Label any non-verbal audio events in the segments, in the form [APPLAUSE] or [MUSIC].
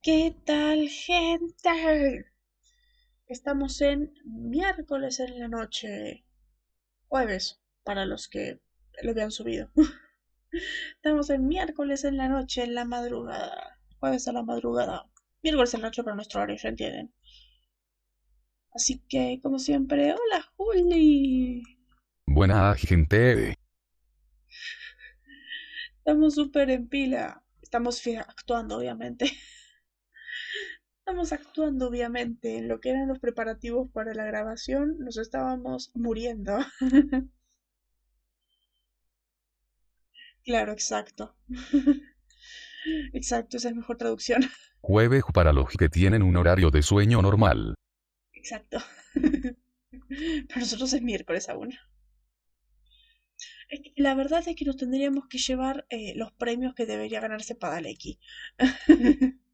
¿Qué tal, gente? Estamos en miércoles en la noche. Jueves, para los que lo habían subido. [LAUGHS] Estamos en miércoles en la noche, en la madrugada. Jueves a la madrugada. Miércoles en la noche para nuestro horario, ¿se entienden? Así que, como siempre, hola, Juli. Buena gente. Estamos súper en pila. Estamos actuando, obviamente. Estamos actuando, obviamente, en lo que eran los preparativos para la grabación. Nos estábamos muriendo. [LAUGHS] claro, exacto. exacto, esa es mejor traducción. Jueves para los que tienen un horario de sueño normal. Exacto. [LAUGHS] para nosotros es miércoles aún. La verdad es que nos tendríamos que llevar eh, los premios que debería ganarse Padalecki. [LAUGHS]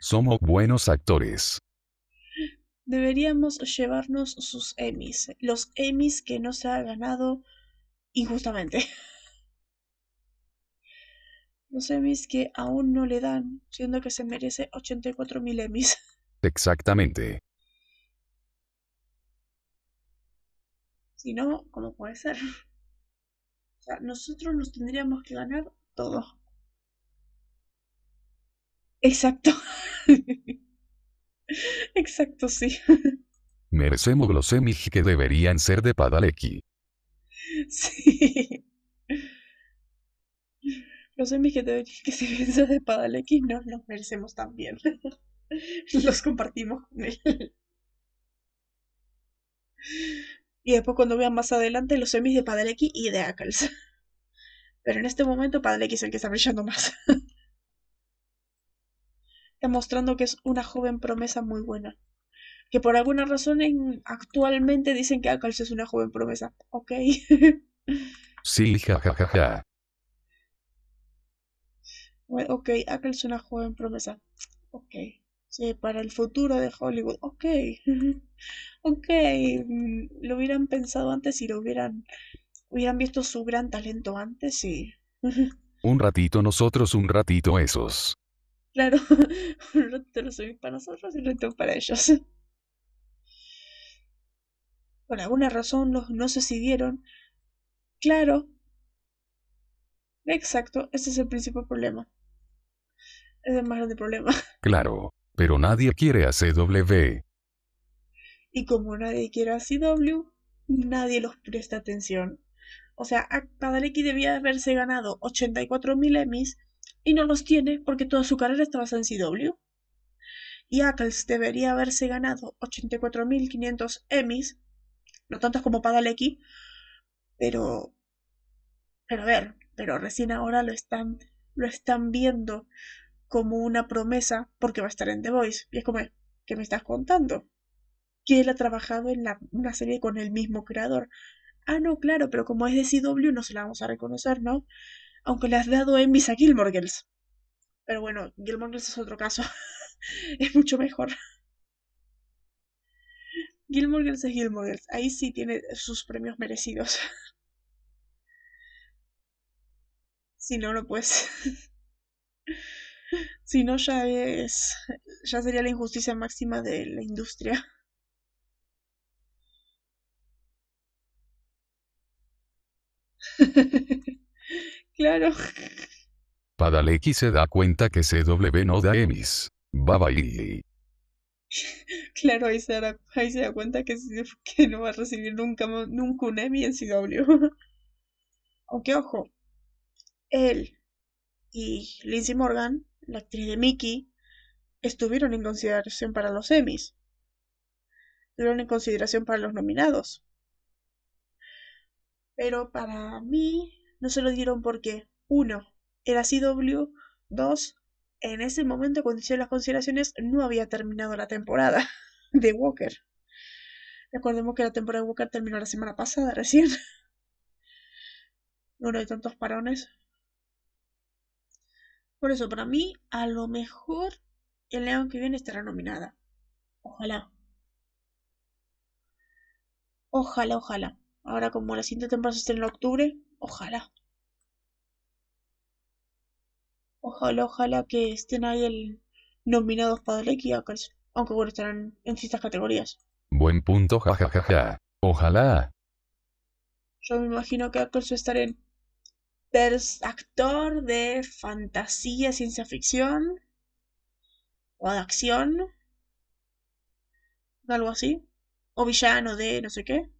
Somos buenos actores. Deberíamos llevarnos sus Emmys. Los Emmys que no se ha ganado injustamente. [LAUGHS] Los Emmys que aún no le dan, siendo que se merece 84.000 Emmys. [LAUGHS] Exactamente. Si no, ¿cómo puede ser? [LAUGHS] nosotros nos tendríamos que ganar todo. Exacto. [LAUGHS] Exacto, sí. Merecemos los semis que deberían ser de Padalecki. Sí. Los semis que deberían ser de Padalecki no los merecemos también. [LAUGHS] Los compartimos con él. Y después cuando vean más adelante los semis de Padalecki y de Ackles. Pero en este momento Padalecki es el que está brillando más. Está mostrando que es una joven promesa muy buena. Que por alguna razón actualmente dicen que Ackles es una joven promesa. Ok. [LAUGHS] sí, jajajaja. Ja, ja, ok, Ackles es una joven promesa. Ok. Sí, para el futuro de Hollywood. Ok. [LAUGHS] ok. Mm, lo hubieran pensado antes y lo hubieran, hubieran visto su gran talento antes y... [LAUGHS] un ratito nosotros, un ratito esos. Claro. [LAUGHS] un ratito lo soy para nosotros y un ratito para ellos. Por alguna razón los no se siguieron. Claro. Exacto, ese es el principal problema. Es el más grande problema. [LAUGHS] Claro. Pero nadie quiere a CW. Y como nadie quiere a CW, nadie los presta atención. O sea, Padalecki debía haberse ganado 84.000 Emmys y no los tiene porque toda su carrera está basada en CW. Y Ackles debería haberse ganado 84.500 Emmys, no tantos como Padalecki, pero... Pero a ver, pero recién ahora lo están, lo están viendo como una promesa porque va a estar en The Voice. Y es como, ¿qué me estás contando? Que él ha trabajado en la, una serie con el mismo creador. Ah, no, claro, pero como es de CW no se la vamos a reconocer, ¿no? Aunque le has dado Emmys a Gilmore Girls. Pero bueno, Gilmore Girls es otro caso. [LAUGHS] es mucho mejor. Gilmore Girls es Gilmore Girls. Ahí sí tiene sus premios merecidos. si no, no puedes. [LAUGHS] Si no, ya es. ya sería la injusticia máxima de la industria. [LAUGHS] claro. Padalecki se da cuenta que CW no da Emmys. Baba y. Claro, ahí se, da, ahí se da cuenta que, que no va a recibir nunca, nunca un Emmy en CW. [LAUGHS] Aunque ojo, él y Lindsay Morgan la actriz de Mickey, estuvieron en consideración para los Emmys. Estuvieron en consideración para los nominados. Pero para mí no se lo dieron porque, uno, era CW, dos, en ese momento cuando hicieron las consideraciones no había terminado la temporada [LAUGHS] de Walker. Recordemos que la temporada de Walker terminó la semana pasada recién. Uno de tantos parones. Por eso, para mí, a lo mejor el León que viene estará nominada. Ojalá. Ojalá, ojalá. Ahora como la siguiente temporada está en octubre, ojalá. Ojalá, ojalá que estén ahí el nominados Padalecki y Ackles. Aunque bueno, estarán en distintas categorías. Buen punto, jajajaja. Ojalá. Yo me imagino que Ackles va a estar en actor de fantasía, ciencia ficción o de acción, algo así, o villano de no sé qué,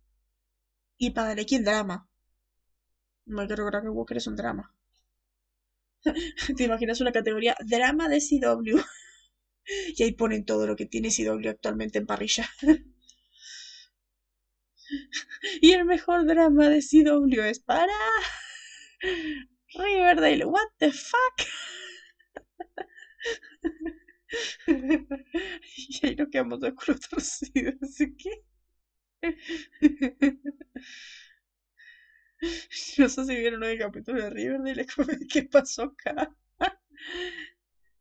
y Padalecki en drama. Creo que Walker es un drama. [LAUGHS] ¿Te imaginas una categoría drama de CW? [LAUGHS] y ahí ponen todo lo que tiene CW actualmente en parrilla. [LAUGHS] y el mejor drama de CW es para Riverdale. What the fuck? y ahí nos quedamos de culo torcido, así que. [LAUGHS] No sé si vieron el capítulo de Riverdale, [LAUGHS] ¿qué pasó acá?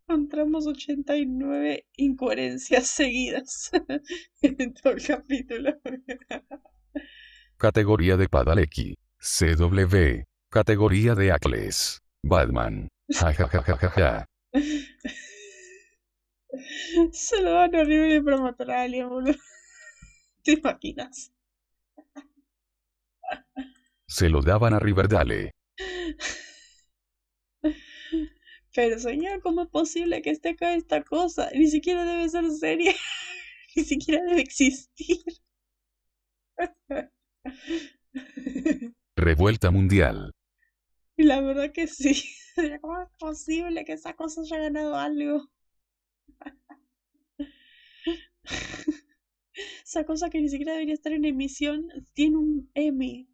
Encontramos 89 incoherencias seguidas [LAUGHS] en todo el capítulo. Categoría de Padalecki. CW. Categoría de Ackles. Batman. Jajajajaja. Se lo dan horrible para matar a alguien, boludo. ¿Te imaginas? Se lo daban a Riverdale. Pero señor, ¿cómo es posible que esté acá esta cosa? Ni siquiera debe ser serie. [LAUGHS] Ni siquiera debe existir. Revuelta mundial. Y la verdad que sí. [LAUGHS] ¿Cómo es posible que esa cosa haya ganado algo? [LAUGHS] Esa cosa que ni siquiera debería estar en emisión tiene un Emmy.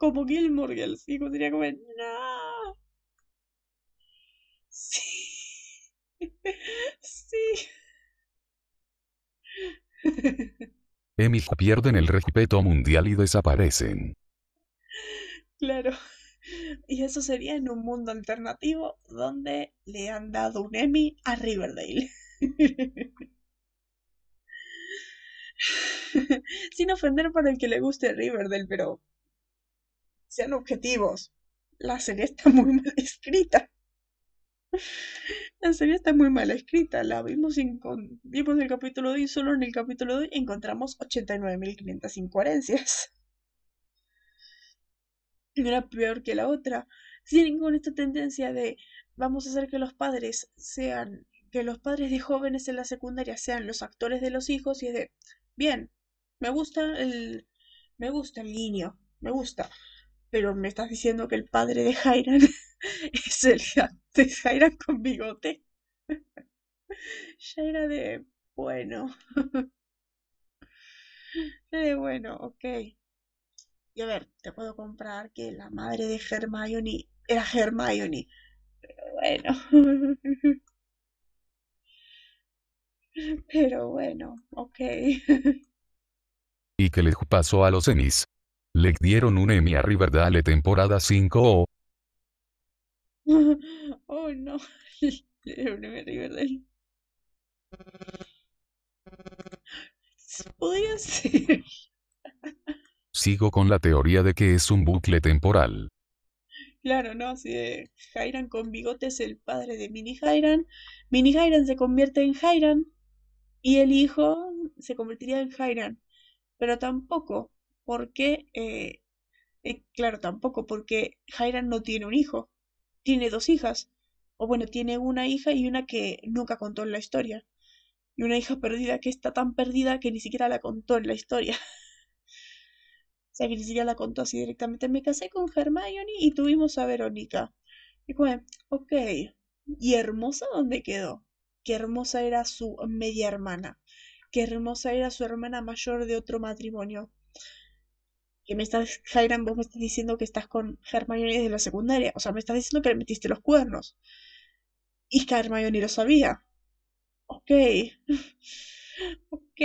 Como Gilmore Girls. Y diría como, no. Sí. [LAUGHS] Sí. Emmy pierden el respeto mundial y desaparecen. Claro. Y eso sería en un mundo alternativo donde le han dado un Emmy a Riverdale. [LAUGHS] Sin ofender para el que le guste Riverdale, pero sean objetivos. La serie está muy [LAUGHS] mal escrita. La serie está muy mal escrita. La vimos, incon- vimos el capítulo de hoy y solo en el capítulo de hoy encontramos 89.500 incoherencias. Y una peor que la otra. Siguen con esta tendencia de vamos a hacer que los padres sean, que los padres de jóvenes en la secundaria sean los actores de los hijos y es de, bien, me gusta el, me gusta el niño, me gusta, pero me estás diciendo que el padre de Jairan [LAUGHS] es el de Jairan con bigote. [LAUGHS] Ya era de, bueno, [LAUGHS] de bueno, ok. Y a ver, te puedo comprar que la madre de Hermione era Hermione. Pero bueno. Pero bueno, ok. ¿Y qué le pasó a los Emmys? Le dieron un Emmy a Riverdale temporada 5 o [LAUGHS] Oh no. [LAUGHS] Era un Riverdale. Podría ser. sigo con la teoría de que es un bucle temporal. Claro, ¿no? Así de Jairan con bigote es el padre de Mini Jairan. Mini Jairan se convierte en Jairan. Y el hijo se convertiría en Jairan. Pero tampoco, porque, eh, eh, claro, tampoco, porque Jairan no tiene un hijo. Tiene dos hijas. O bueno, tiene una hija y una que nunca contó en la historia. Y una hija perdida que está tan perdida que ni siquiera la contó en la historia. [LAUGHS] O sea, que ni siquiera la contó así directamente. Me casé con Hermione y tuvimos a Verónica. Y como, ok. ¿Y hermosa dónde quedó? Qué hermosa era su media hermana. Qué hermosa era su hermana mayor de otro matrimonio. Que me estás, Jairan, vos me estás diciendo que estás con Hermione desde la secundaria. O sea, me estás diciendo que le metiste los cuernos. Y que Hermione lo sabía. Ok. [LAUGHS] Ok.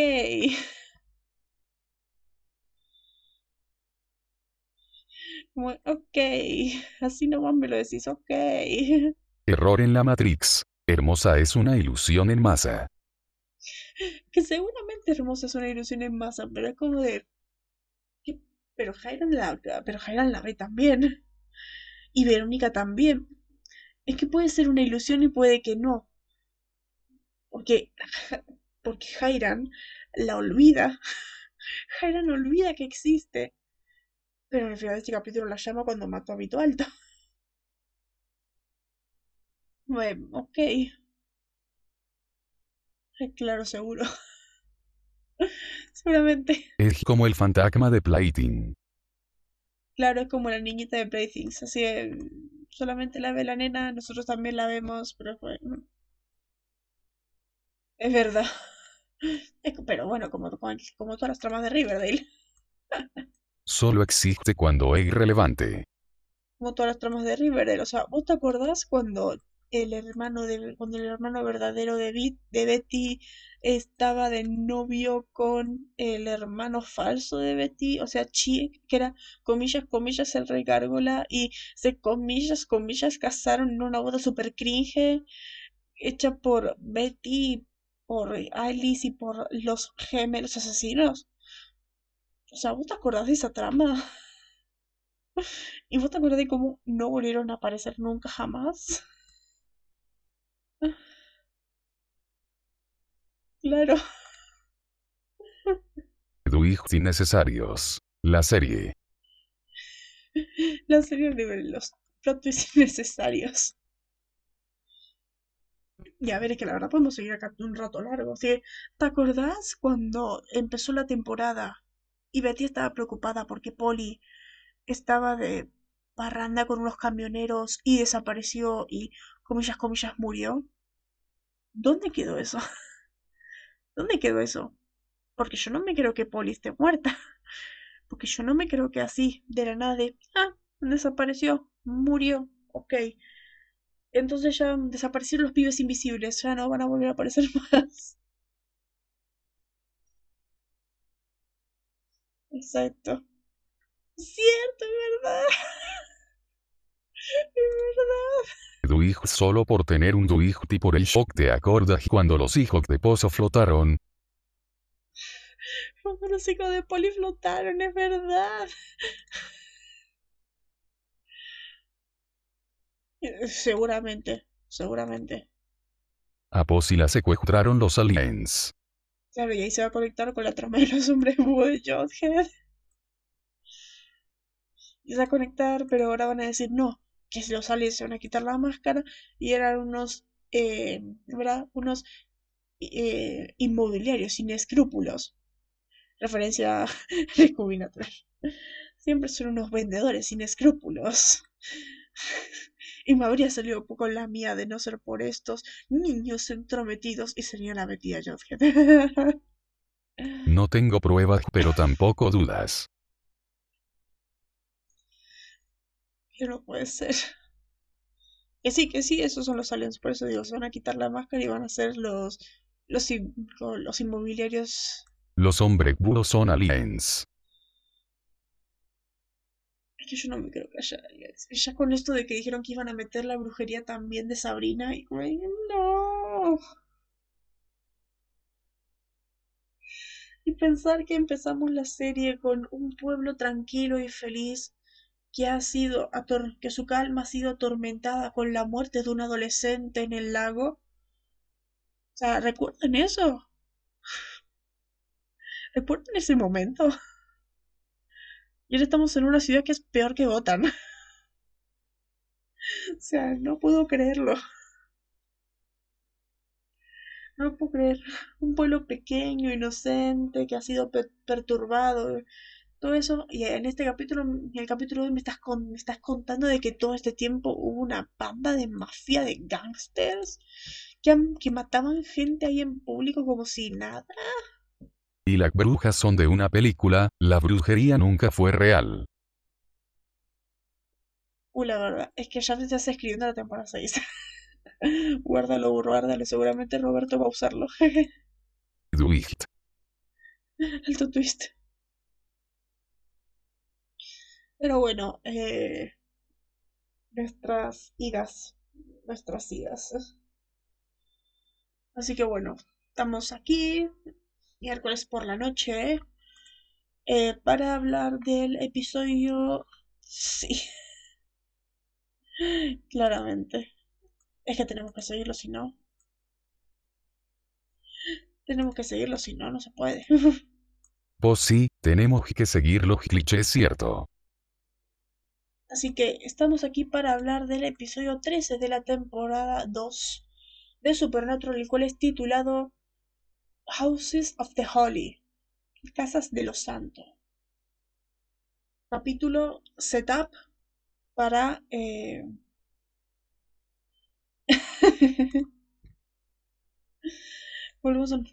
Como, ok, así nomás me lo decís, ok. Error en la Matrix. Hermosa es una ilusión en masa. Que seguramente hermosa es una ilusión en masa, pero es como de... Pero Jairan la, pero Jairan la ve también. Y Verónica también. Es que puede ser una ilusión y puede que no. Porque, [LAUGHS] porque Jairan la olvida. [LAUGHS] Jairan olvida que existe. Pero al final de este capítulo la llama cuando mató a Vito Alto. [LAUGHS] Bueno, ok. Claro, seguro. [LAUGHS] Seguramente. Es como el fantasma de Plaything. Claro, es como la niñita de Playthings. Así que solamente la ve la nena, nosotros también la vemos, pero bueno. Es verdad. [LAUGHS] pero bueno, como, como todas las tramas de Riverdale. [LAUGHS] Solo existe cuando es irrelevante. Como todas las tramas de Riverdale. O sea, ¿vos te acordás cuando el hermano de cuando el hermano verdadero de, Betty estaba de novio con el hermano falso de Betty, o sea, Chie, que era comillas, comillas el rey gárgola, y se comillas, comillas casaron en una boda super cringe, hecha por Betty, por Alice y por los gemelos asesinos. O sea, ¿vos te acordás de esa trama? [LAUGHS] ¿Y vos te acordás de cómo no volvieron a aparecer nunca jamás? Claro. hijos innecesarios. La serie. La serie de los plots innecesarios. Y a ver, es que la verdad podemos seguir acá un rato largo. ¿Te acordás cuando empezó la temporada y Betty estaba preocupada porque Polly estaba de parranda con unos camioneros y desapareció y comillas, comillas, murió? ¿Dónde quedó eso? ¿Dónde quedó eso? Porque yo no me creo que Polly esté muerta. [LAUGHS] Porque yo no me creo que así, de la nada de, ah, desapareció, murió, ok. Entonces ya desaparecieron los pibes invisibles, ya no van a volver a aparecer [LAUGHS] más. Exacto. Cierto, verdad. [LAUGHS] verdad. Duij solo por tener un y por el shock de acordas cuando los hijos de Pozo flotaron. Cuando los hijos de Poli flotaron, es verdad. [LAUGHS] Seguramente, seguramente. A Pozi la secuestraron los aliens. Claro, y ahí se va a conectar con la trama de los hombres búho de Jodhead. Y se va a conectar, pero ahora van a decir no, que los aliens se van a quitar la máscara y eran unos, eh, ¿verdad? Unos eh, inmobiliarios sin escrúpulos. Referencia [LAUGHS] a Recubinatural. Siempre son unos vendedores sin escrúpulos. [LAUGHS] y me habría salido un poco la mía de no ser por estos niños entrometidos y sería la metida yo. no tengo pruebas, pero tampoco dudas. Que no puede ser. Que sí, que sí, esos son los aliens. Por eso digo, se van a quitar la máscara y van a ser los, los, los inmobiliarios. Los hombres burros son aliens. Es que yo no me creo que haya aliens. Ya con esto de que dijeron que iban a meter la brujería también de Sabrina. Y no. Y pensar que empezamos la serie con un pueblo tranquilo y feliz que ha sido que su calma ha sido atormentada con la muerte de un adolescente en el lago. O sea, ¿recuerdan eso? ¿Recuerdan ese momento? Y ahora estamos en una ciudad que es peor que Gotham. [LAUGHS] o sea, no puedo creerlo. No puedo creer. Un pueblo pequeño, inocente, que ha sido perturbado todo eso, y en este capítulo, en el capítulo de me estás, me estás contando de que todo este tiempo hubo una banda de mafia de gangsters que, que mataban gente ahí en público como si nada. Y las brujas son de una película, la brujería nunca fue real. Uh, la verdad, es que ya te estás escribiendo la temporada 6. [LAUGHS] guárdalo, guárdalo, seguramente Roberto va a usarlo. [LAUGHS] Twist. Alto twist. Pero bueno, eh, nuestras idas, nuestras idas. Así que bueno, estamos aquí, miércoles por la noche, eh, para hablar del episodio... Sí. [LAUGHS] Claramente. Es que tenemos que seguirlo, si no. Tenemos que seguirlo, si no, no se puede. [LAUGHS] Pues sí, tenemos que seguir los clichés, cierto. Así que estamos aquí para hablar del episodio 13 de la temporada 2 de Supernatural, el cual es titulado Houses of the Holy, Casas de los Santos. Capítulo Setup para... Eh... [LAUGHS] Volvemos a...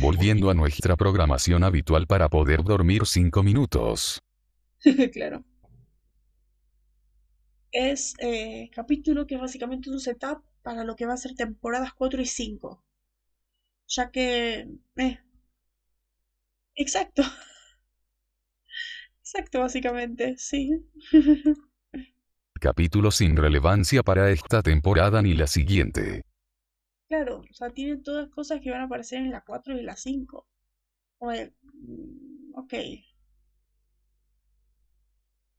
Volviendo a nuestra programación habitual para poder dormir 5 minutos. [LAUGHS] claro. Es eh, capítulo que básicamente es un setup para lo que va a ser temporadas 4 y 5. Ya que... Eh, exacto. [LAUGHS] Exacto, básicamente, sí. [LAUGHS] Capítulo sin relevancia para esta temporada ni la siguiente. Claro, o sea, tiene todas cosas que van a aparecer en la 4 y la 5. Oye, mm, ok.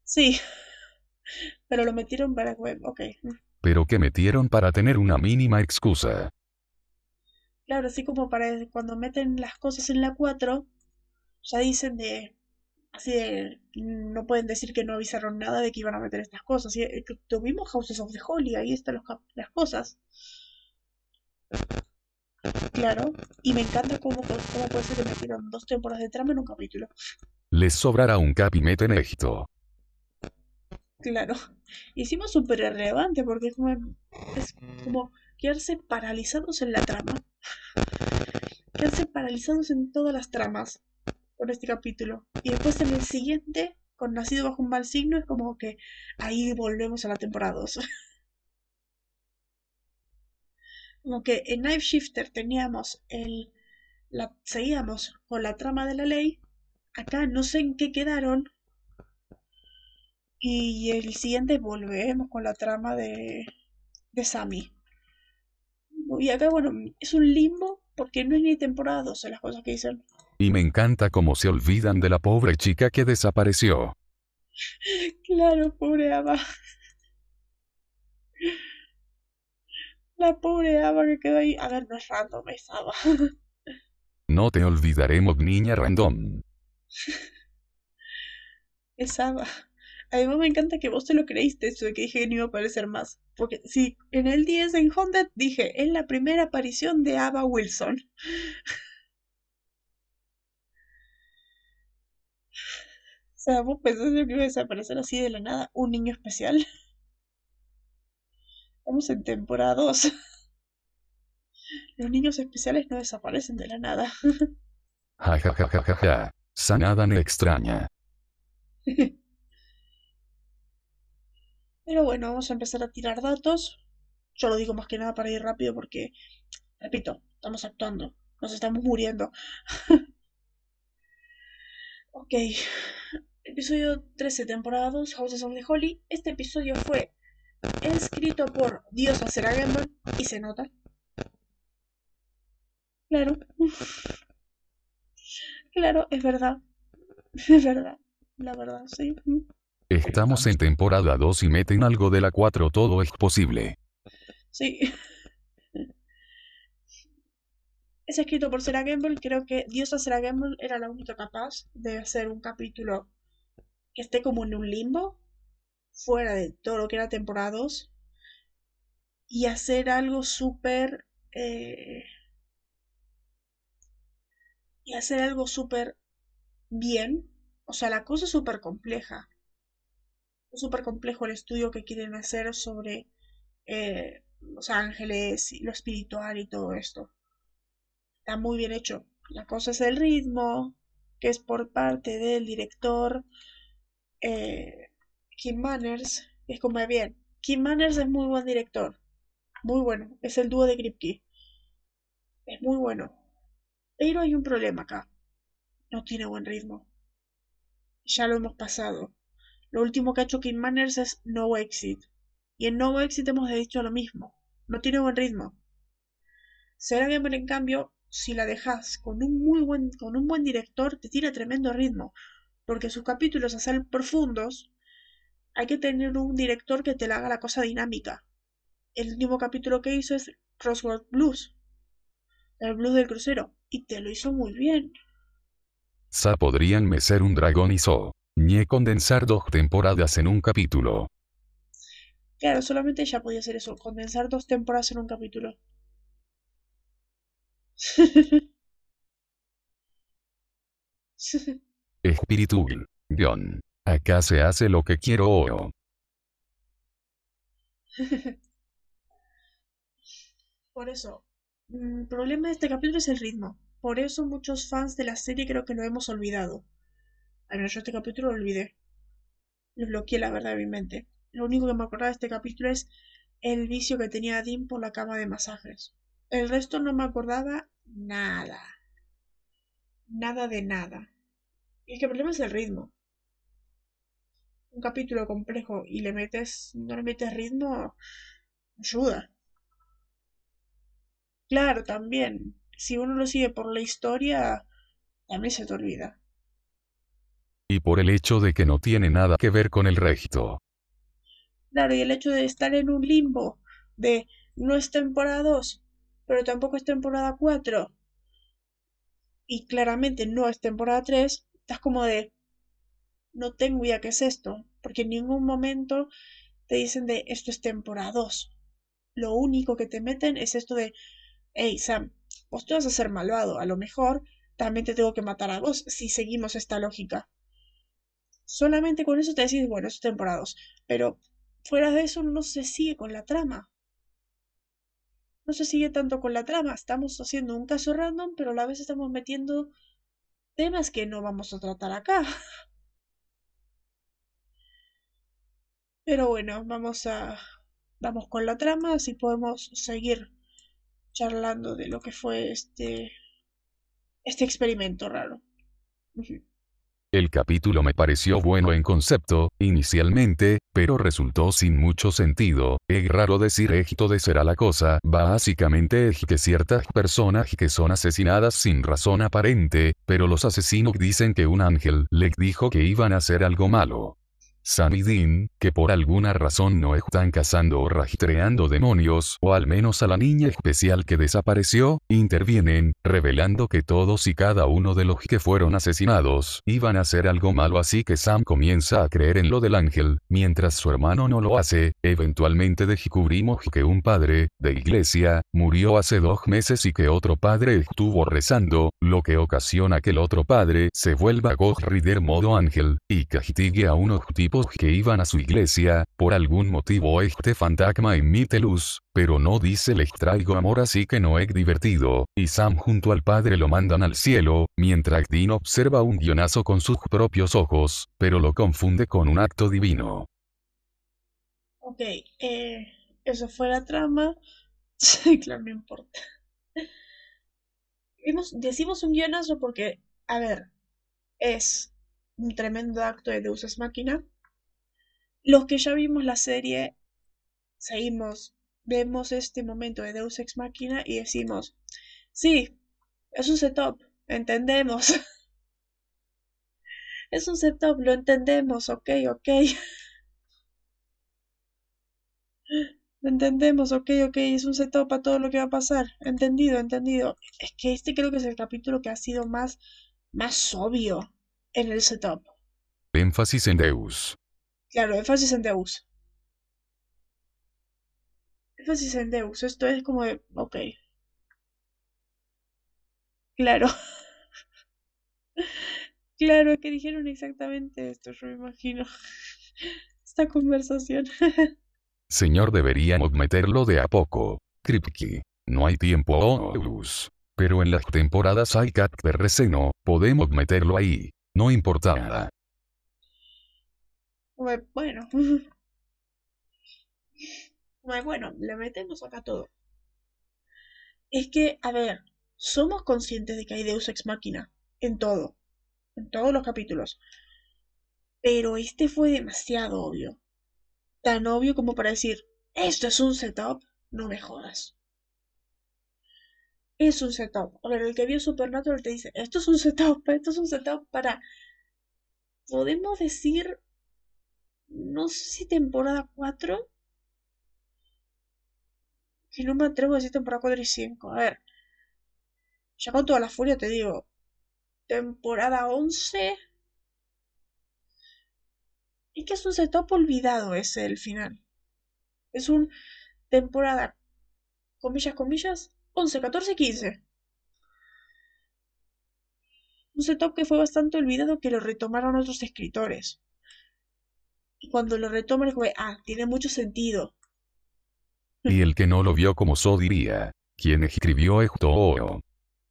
Sí. [LAUGHS] Pero lo metieron para web, ok. Pero que metieron para tener una mínima excusa. Claro, así como para cuando meten las cosas en la 4, ya dicen de... Así de... No pueden decir que no avisaron nada de que iban a meter estas cosas. Eh, tuvimos Houses of the Holy, ahí están las cosas. Claro, y me encanta cómo, cómo puede ser que metieron dos temporadas de trama en un capítulo. Les sobrará un cap y meten esto. Claro. Hicimos súper relevante porque es como, es como quedarse paralizados en la trama. Quedarse paralizados en todas las tramas con este capítulo. Y después en el siguiente, con Nacido bajo un mal signo, es como que ahí volvemos a la temporada 2. Como que en Knife Shifter teníamos el. La, seguíamos con la trama de la ley. Acá no sé en qué quedaron. Y el siguiente volvemos con la trama de. de Sammy. Y acá, bueno, es un limbo porque no es ni temporada 12 las cosas que dicen. Y me encanta cómo se olvidan de la pobre chica que desapareció. [LAUGHS] claro, pobre Ava. La pobre Ava que quedó ahí. A ver, no es random, es Ava. [LAUGHS] No te olvidaremos, niña random. [LAUGHS] es Ava. Además me encanta que vos te lo creíste eso de que dije que no iba a aparecer más. Porque si en el 10 en Haunted dije, es la primera aparición de Ava Wilson. [LAUGHS] o sea, vos pensaste que iba a desaparecer así de la nada un niño especial. Estamos en temporada 2. Los niños especiales no desaparecen de la nada. Ja, ja, ja, ja, ja, Sanada me extraña. Pero bueno, vamos a empezar a tirar datos. Yo lo digo más que nada para ir rápido porque, repito, estamos actuando. Nos estamos muriendo. ok. Episodio 13, temporada 2, Houses of the Holy. Este episodio fue escrito por Diosa Gamble y se nota. Claro. Claro, es verdad. Es verdad. La verdad, sí. Estamos en temporada 2 y meten algo de la 4, todo es posible. Sí. Es escrito por Sarah Gamble, creo que Diosa Sarah Gamble era la única capaz de hacer un capítulo que esté como en un limbo, fuera de todo lo que era temporada 2 y hacer algo súper eh, y hacer algo súper bien. O sea la cosa es súper compleja. Es súper complejo el estudio que quieren hacer sobre eh, los ángeles y lo espiritual y todo esto. Está muy bien hecho. La cosa es el ritmo que es por parte del director eh, Kim Manners es como bien. Kim Manners es muy buen director. Muy bueno. Es el dúo de Kripke. Es muy bueno. Pero hay un problema acá. No tiene buen ritmo. Ya lo hemos pasado. Lo último que ha hecho Kim Manners es No Exit. Y en No Exit hemos dicho lo mismo. No tiene buen ritmo. Será Gamer, en cambio, si la dejas con un muy buen, con un buen director, te tira tremendo ritmo. Porque sus capítulos, a ser profundos, hay que tener un director que te la haga la cosa dinámica. El último capítulo que hizo es Crossword Blues. El blues del crucero. Y te lo hizo muy bien. Sa podrían mecer un dragón y so. Ñe condensar dos temporadas en un capítulo. Claro, solamente ella podía hacer eso, condensar dos temporadas en un capítulo. [LAUGHS] Espiritual. Guión. Acá se hace lo que quiero. [LAUGHS] Por eso, el problema de este capítulo es el ritmo. Por eso muchos fans de la serie creo que lo hemos olvidado. Al menos yo este capítulo lo olvidé. Lo bloqueé la verdad de mi mente. Lo único que me acordaba de este capítulo es el vicio que tenía Dean por la cama de masajes. El resto no me acordaba nada. Nada de nada. Y es que el problema es el ritmo. Un capítulo complejo y le metes, no le metes ritmo, ayuda. Claro, también. Si uno lo sigue por la historia, también se te olvida. Y por el hecho de que no tiene nada que ver con el resto. Claro, y el hecho de estar en un limbo, de no es temporada 2, pero tampoco es temporada 4, y claramente no es temporada 3, estás como de, no tengo idea qué es esto, porque en ningún momento te dicen de esto es temporada 2. Lo único que te meten es esto de, hey Sam, vos te vas a ser malvado, a lo mejor también te tengo que matar a vos si seguimos esta lógica. Solamente con eso te decís, bueno, es temporada 2, pero fuera de eso no se sigue con la trama. No se sigue tanto con la trama. Estamos haciendo un caso random, pero a la vez estamos metiendo temas que no vamos a tratar acá. [LAUGHS] Pero bueno, vamos a vamos con la trama, así podemos seguir charlando de lo que fue este este experimento raro. El capítulo me pareció bueno en concepto, inicialmente, pero resultó sin mucho sentido. Es raro decir esto de será la cosa. Básicamente es que ciertas personas que son asesinadas sin razón aparente, pero los asesinos dicen que un ángel les dijo que iban a hacer algo malo. Sam y Dean, que por alguna razón no están cazando o rastreando demonios, o al menos a la niña especial que desapareció, intervienen, revelando que todos y cada uno de los que fueron asesinados iban a hacer algo malo. Así que Sam comienza a creer en lo del ángel, mientras su hermano no lo hace, eventualmente descubrimos que un padre, de iglesia, murió hace dos meses y que otro padre estuvo rezando, lo que ocasiona que el otro padre se vuelva Ghost Rider modo ángel, y castigue a unos tipos que iban a su iglesia, por algún motivo este fantasma emite luz, pero no dice les traigo amor así que no es divertido, y Sam junto al padre lo mandan al cielo, mientras Dean observa un guionazo con sus propios ojos, pero lo confunde con un acto divino. Ok, eh, eso fue la trama. [LAUGHS] Sí, claro, no importa. decimos un guionazo porque, a ver, es un tremendo acto de Deus Ex Máquina. Los que ya vimos la serie, seguimos, vemos este momento de Deus Ex Machina y decimos, sí, es un setup, entendemos. [LAUGHS] es un setup, lo entendemos, ok, ok. [LAUGHS] Lo entendemos, ok, ok, es un setup para todo lo que va a pasar. Entendido, entendido. Es que este creo que es el capítulo que ha sido más, más obvio en el setup. Énfasis en Deus. Claro, énfasis en Deus. Énfasis en Deus. Esto es como de. Ok. Claro. [LAUGHS] claro, que dijeron exactamente esto, yo me imagino. [LAUGHS] Esta conversación. [LAUGHS] Señor, deberíamos meterlo de a poco. Kripke. No hay tiempo o luz. Pero en las temporadas hay cat de receno, podemos meterlo ahí. No importa nada. Bueno. [LAUGHS] Bueno, le metemos acá todo. Es que, a ver, somos conscientes de que hay Deus Ex Máquina en todo, en todos los capítulos. Pero este fue demasiado obvio. Tan obvio como para decir, esto es un setup, no me jodas. Es un setup. A ver, el que vio Supernatural te dice, esto es un setup, esto es un setup para... Podemos decir no sé si temporada 4. que no me atrevo a decir temporada 4 y 5. A ver, ya con toda la furia te digo, temporada 11. Y que es un setup olvidado ese el final. Es un temporada, comillas, comillas, 11, 14, 15. Un setup que fue bastante olvidado que lo retomaron otros escritores. Y cuando lo retoman es como, ah, tiene mucho sentido. Y el que no lo vio como so diría, ¿quién escribió esto?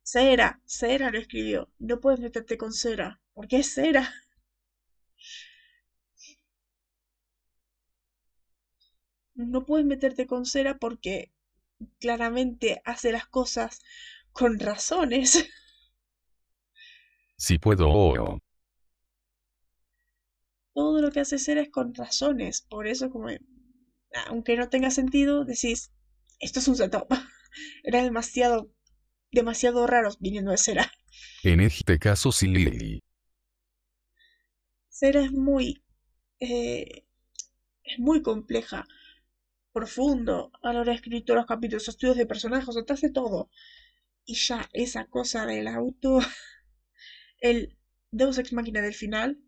Cera, Cera lo escribió. No puedes meterte con Cera. ¿Por qué es Cera? No puedes meterte con Cera porque claramente hace las cosas con razones. Si puedo. Todo lo que hace Cera es con razones. Por eso, como aunque no tenga sentido, decís, esto es un setup. [LAUGHS] Era demasiado demasiado raros viniendo de Cera. En este caso sí, Lily. Cera es muy... Eh, es muy compleja, profundo a la hora de escribir todos los capítulos, estudios de personajes, o sea, te hace todo. Y ya esa cosa del auto, [LAUGHS] el Deus Ex Máquina del final,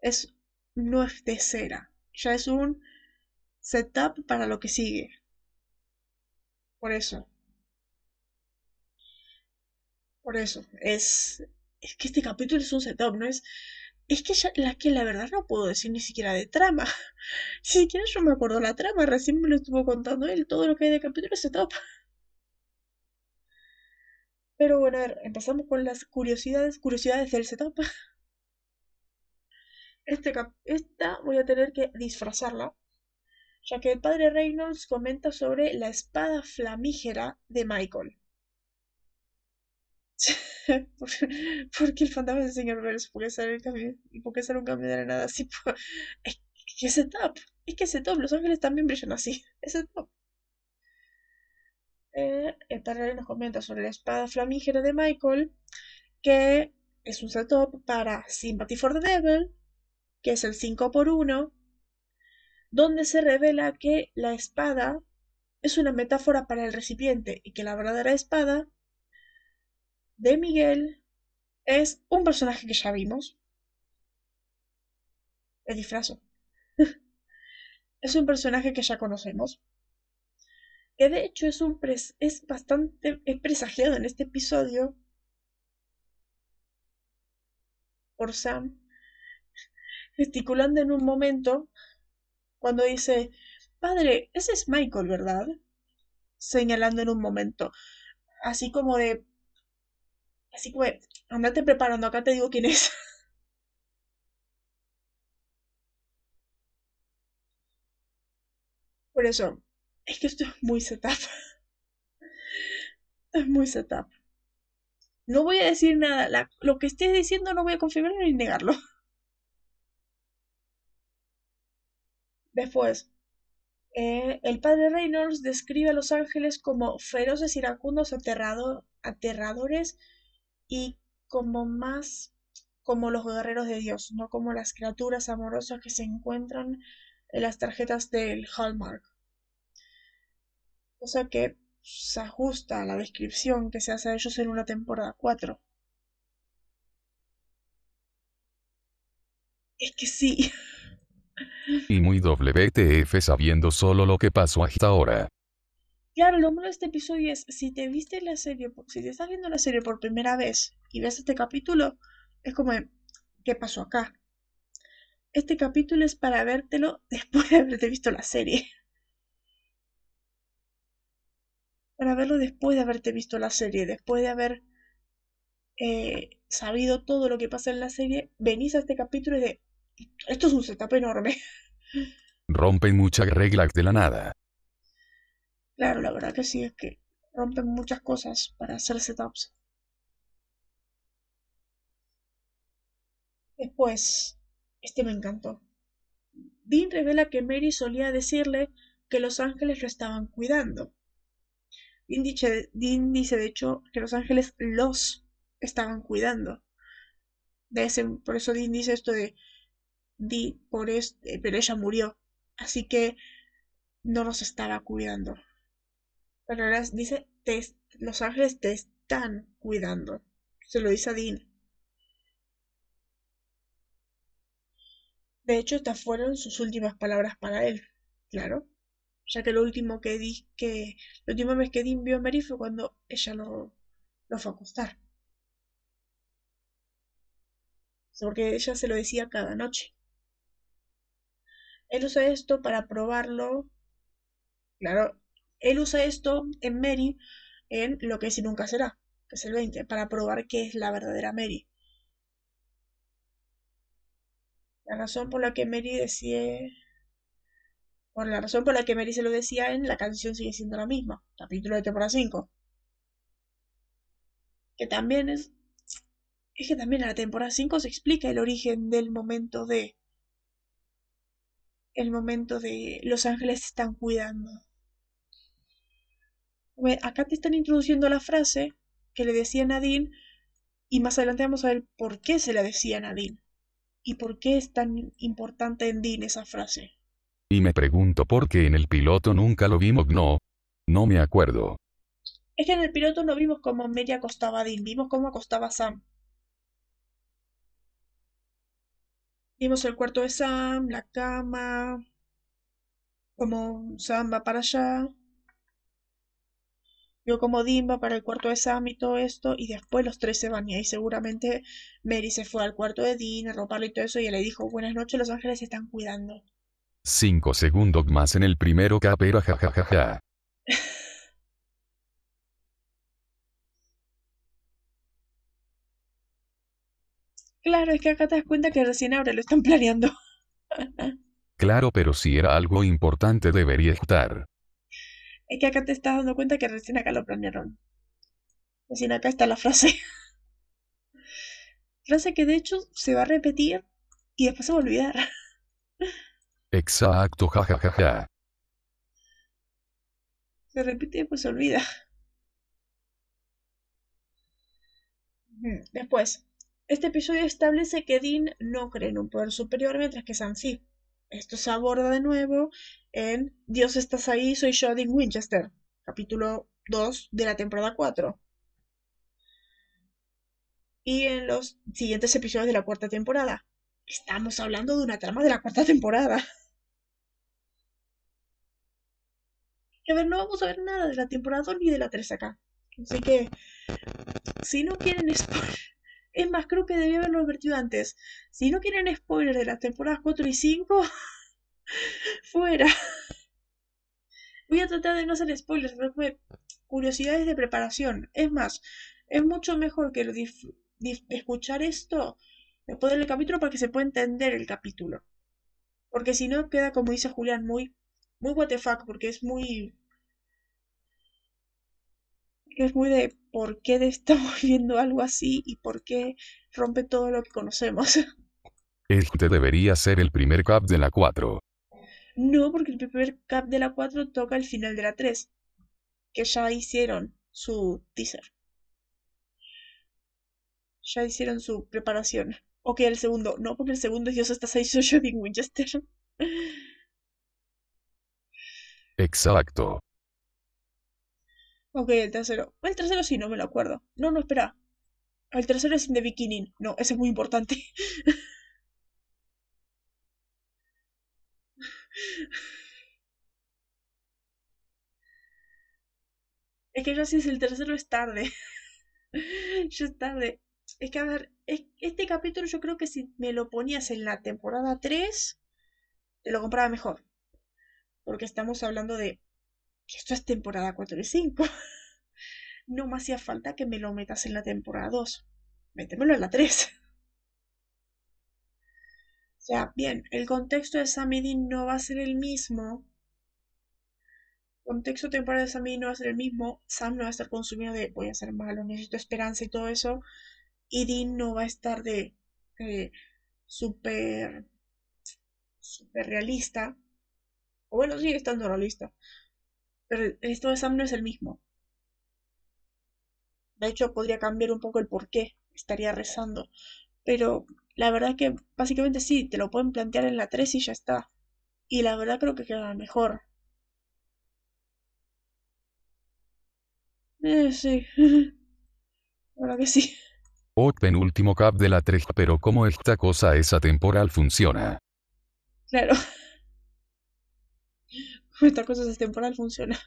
es no es de cera, ya es un setup para lo que sigue. Por eso. Por eso, es, es que este capítulo es un setup, ¿no? Es, es que la que la verdad no puedo decir ni siquiera de trama. [LAUGHS] Ni siquiera yo me acuerdo la trama, recién me lo estuvo contando él, todo lo que hay de capítulo es setup. [LAUGHS] Pero bueno, a ver, empezamos con las curiosidades, curiosidades del setup. [LAUGHS] Este esta voy a tener que disfrazarla, ya que el padre Reynolds comenta sobre la espada flamígera de Michael. [LAUGHS] ¿Por, qué el fantasma del señor Burns? ¿Por qué sale un cambio de la nada así? Es que ese top. Es que ese top. Los ángeles también brillan así. [LAUGHS] Ese top. Eh, el padre nos comenta sobre la espada flamígera de Michael, que es un setup para Sympathy for the Devil, que es el 5x1, donde se revela que la espada es una metáfora para el recipiente y que la verdadera espada de Miguel es un personaje que ya vimos. El disfrazo. [LAUGHS] es un personaje que ya conocemos. Que de hecho es un es bastante presagiado en este episodio por Sam gesticulando en un momento cuando dice, padre, ese es Michael, ¿verdad? Señalando en un momento, así como de, Así que, andate preparando, acá te digo quién es. [LAUGHS] Por eso, es que esto es muy setup. [LAUGHS] es muy setup. No voy a decir nada. lo que estés diciendo no voy a confirmar ni negarlo. Después, eh, el padre Reynolds describe a los ángeles como feroces iracundos aterradores y como más como los guerreros de Dios, no como las criaturas amorosas que se encuentran en las tarjetas del Hallmark. Cosa que se ajusta a la descripción que se hace de ellos en una temporada 4. Es que sí. Y muy WTF sabiendo solo lo que pasó hasta ahora. Claro, lo malo de este episodio es, si te viste la serie, si te estás viendo la serie por primera vez y ves este capítulo, es como, ¿qué pasó acá? Este capítulo es para vértelo [LAUGHS] después de haberte visto la serie. Para verlo después de haberte visto la serie, después de haber eh, sabido todo lo que pasa en la serie, venís a este capítulo y de, esto es un setup enorme. Rompen muchas reglas de la nada. Claro, la verdad que sí, es que rompen muchas cosas para hacer setups. Después, este me encantó. Dean revela que Mary solía decirle que los ángeles lo estaban cuidando. Dean dice, dice de hecho que los ángeles los estaban cuidando. De ese, por eso Dean dice esto de Di, por este, pero ella murió. Así que no los estaba cuidando. Pero ahora dice, los ángeles te están cuidando. Se lo dice a Dean. De hecho, estas fueron sus últimas palabras para él, claro. Ya que lo último que di, que la última vez que Dean vio a Mary fue cuando ella lo, lo fue a acostar. Porque ella se lo decía cada noche. Él usa esto para probarlo. Claro, él usa esto en Mary en lo que es y nunca será, que es el 20, para probar que es la verdadera Mary. La razón por la que Mary decía. Por la razón por la que Mary se lo decía en la canción sigue siendo la misma. Capítulo de temporada 5. Que también es. Es que también en la temporada 5 se explica el origen del momento de. El momento de Los Ángeles están cuidando. Acá te están introduciendo la frase que le decía Nadine y más adelante vamos a ver por qué se la decía Nadine y por qué es tan importante en Dean esa frase. Y me pregunto por qué en el piloto nunca lo vimos, no. No me acuerdo. Es que en el piloto no vimos cómo Mary acostaba a Dean, vimos cómo acostaba a Sam. Vimos el cuarto de Sam, la cama, cómo Sam va para allá. Vio como Dean va para el cuarto de Sam y todo esto, y después los tres se van, y ahí seguramente Mary se fue al cuarto de Dean a roparle y todo eso, y le dijo, buenas noches, los ángeles se están cuidando. Cinco segundos más en el primero capero jajajaja. Claro, es que acá te das cuenta que recién ahora lo están [LAUGHS] planeando. claro, pero si era algo importante debería estar. Es que acá te estás dando cuenta que recién acá lo planearon. Recién acá está la frase. [LAUGHS] frase que de hecho se va a repetir y después se va a olvidar. [LAUGHS] Exacto, jajajaja. Se repite y después se olvida. Después, este episodio establece que Dean no cree en un poder superior mientras que Sam sí. Esto se aborda de nuevo en Dios estás ahí, soy yo, Dean Winchester, capítulo 2 de la temporada 4. Y en los siguientes episodios de la cuarta temporada. Estamos hablando de una trama de la cuarta temporada. [LAUGHS] a ver, no vamos a ver nada de la temporada 2 ni de la 3 acá. Así que, si no quieren spoiler, es más, creo que debía haberlo advertido antes. Si no quieren spoiler de las temporadas 4 y 5, [LAUGHS] fuera. Voy a tratar de no hacer spoilers, pero fue curiosidades de preparación. Es más, es mucho mejor que escuchar esto después del capítulo para que se pueda entender el capítulo. Porque si no queda, como dice Julián, muy, muy what porque es muy es muy de por qué estamos [LAUGHS] viendo algo así y por qué rompe todo lo que conocemos. [LAUGHS] Este debería ser el primer cap de la 4. No, porque el primer cap de la 4 toca el final de la 3, que ya hicieron su teaser. Ya hicieron su preparación. Ok, el segundo. No, porque el segundo es Dios está ahí, soy Winchester. [LAUGHS] Exacto. Ok, el tercero. El tercero sí, no me lo acuerdo. No, no, espera. El tercero es de Bikini. No, ese es muy importante. [LAUGHS] es que yo si es el tercero es tarde. [LAUGHS] ya es tarde. Es que a ver, este capítulo yo creo que si me lo ponías en la temporada 3, te lo compraba mejor. Porque estamos hablando de esto es temporada 4 y 5. [LAUGHS] no me hacía falta que me lo metas en la temporada 2. Métemelo en la 3. [LAUGHS] O sea, bien, el contexto de Sammy no va a ser el mismo. Contexto temporal de Sammy no va a ser el mismo. Sam no va a estar consumido de voy a ser malo, necesito esperanza y todo eso. Y Dean no va a estar de súper súper realista. O bueno, sigue estando realista. Pero el estado de Sam no es el mismo. De hecho, podría cambiar un poco el por qué estaría rezando. Pero la verdad que básicamente sí, te lo pueden plantear en la 3 y ya está. Y la verdad creo que queda mejor. Eh, sí. [LAUGHS] Ahora que sí. O penúltimo cap de la treja, pero cómo esta cosa esa temporal funciona. Claro. Esta cosa es temporal funciona.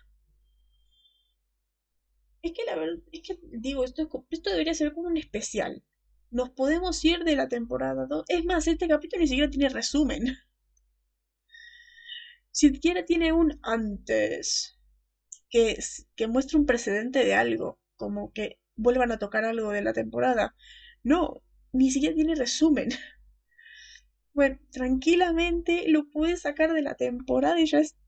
Es que la verdad, es que digo, esto, esto debería ser como un especial. Nos podemos ir de la temporada 2. Es más, este capítulo ni siquiera tiene resumen. Siquiera tiene un antes. Que, que muestra un precedente de algo. Como que vuelvan a tocar algo de la temporada. No, ni siquiera tiene resumen. [LAUGHS] Bueno, tranquilamente lo puedes sacar de la temporada y ya está.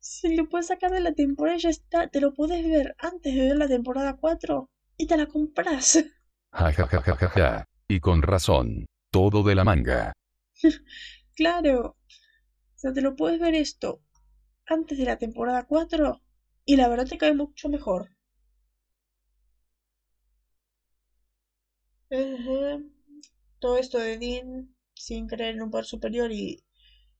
Si lo puedes sacar de la temporada ya está, te lo puedes ver antes de ver la temporada 4 y te la compras. Ja, ja, ja, ja, ja, ja. Y con razón. Todo de la manga. [LAUGHS] claro. O sea, te lo puedes ver esto antes de la temporada 4 y la verdad te cae mucho mejor. Todo esto de Dean sin creer en un poder superior y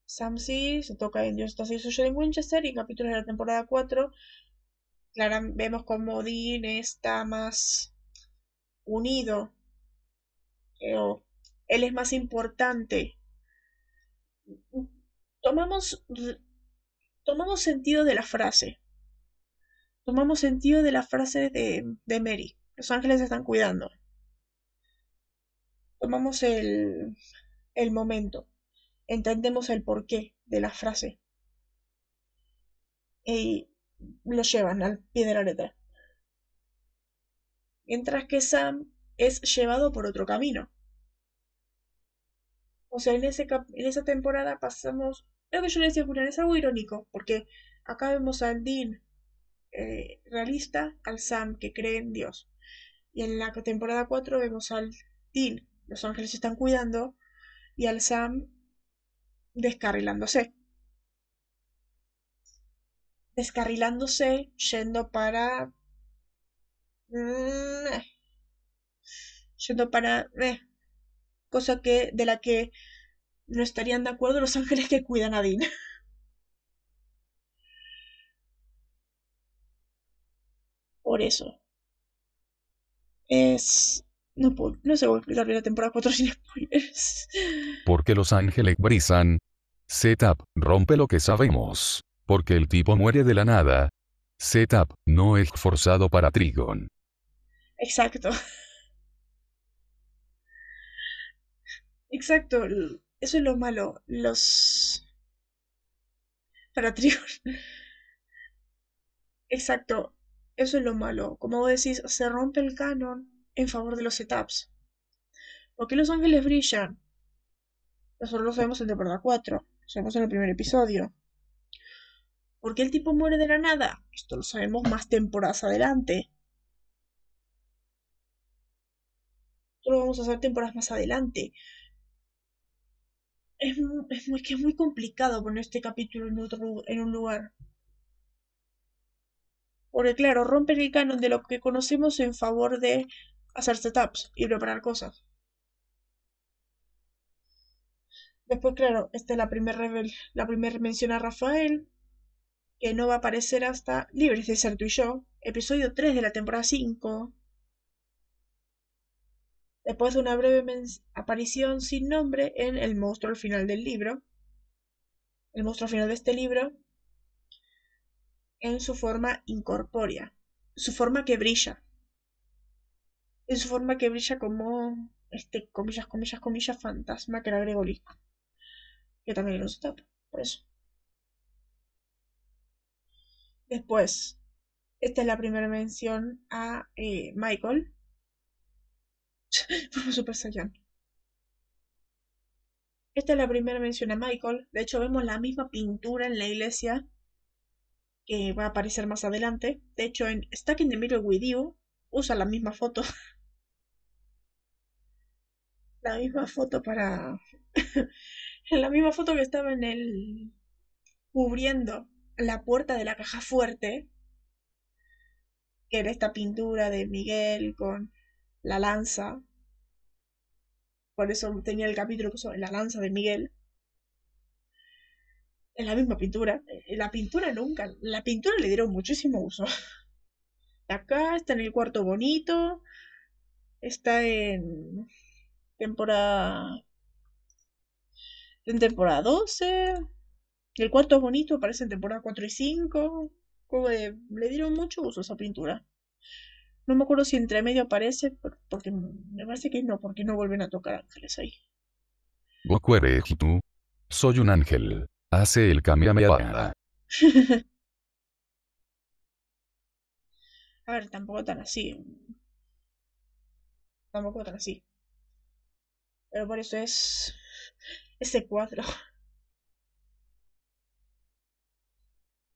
Sam sí, se toca en Dios está suyo en Winchester y capítulos de la temporada 4 claro, vemos como Dean está más unido eh, él es más importante. Tomamos tomamos sentido de la frase. Tomamos sentido de la frase de, de Mary. Los ángeles están cuidando tomamos el, el momento, entendemos el porqué de la frase y lo llevan al pie de la letra. Mientras que Sam es llevado por otro camino. O sea, en, ese en esa temporada pasamos... Lo que yo le decía a es algo irónico, porque acá vemos al Dean eh, realista, al Sam que cree en Dios. Y en la temporada 4 vemos al Dean los ángeles están cuidando y al Sam descarrilándose. Descarrilándose, yendo para... Mm, yendo para... Eh, cosa que de la que no estarían de acuerdo los ángeles que cuidan a Dean. Por eso. Es no, puedo, no sé cómo explicar la temporada 4 sin [LAUGHS] spoilers. Porque Los Ángeles brizan. Setup, rompe lo que sabemos. Porque el tipo muere de la nada. Setup, no es forzado para Trigon. Exacto. Exacto, eso es lo malo. Los... Para Trigon. Exacto, eso es lo malo. Como vos decís, se rompe el canon en favor de los setups. ¿Por qué los ángeles brillan? Nosotros lo sabemos en temporada 4, lo sabemos en el primer episodio. ¿Por qué el tipo muere de la nada? Esto lo sabemos más temporadas adelante. Esto lo vamos a hacer temporadas más adelante. Es, es, muy, es muy complicado poner este capítulo en, otro, en un lugar. Porque claro, rompen el canon de lo que conocemos en favor de hacer setups y preparar cosas. Después, claro, esta es la primera la primer mención a Rafael, que no va a aparecer hasta Libres de ser tú y yo, episodio 3 de la temporada 5. Después de una breve aparición sin nombre en El monstruo al final del libro. El monstruo al final de este libro. En su forma incorpórea. Su forma que brilla en su forma que brilla como, este, comillas, comillas, comillas, fantasma que era Gregory. Que también lo tapa, por eso. Después, esta es la primera mención a eh, Michael. [LAUGHS] Super Saiyan. Esta es la primera mención a Michael. De hecho, vemos la misma pintura en la iglesia que va a aparecer más adelante. De hecho, en Stuck in the Mirror with You usa la misma foto [LAUGHS] la misma foto para... [LAUGHS] la misma foto que estaba en el... cubriendo la puerta de la caja fuerte, que era esta pintura de Miguel con la lanza. Por eso tenía el capítulo que la lanza de Miguel. Es la misma pintura. Eh, La pintura nunca. La pintura le dieron muchísimo uso. [LAUGHS] Acá está en el cuarto bonito. Está en temporada. En temporada 12. El cuarto bonito aparece en temporada 4 y 5. Como de, le dieron mucho uso a esa pintura. No me acuerdo si entre medio aparece, por- porque me parece que no, porque no vuelven a tocar ángeles ahí. Goku Erejitu. Soy un ángel. Hace el Kamehameha. [LAUGHS] A ver, tampoco tan así. Tampoco tan así. Pero por eso es ese cuadro.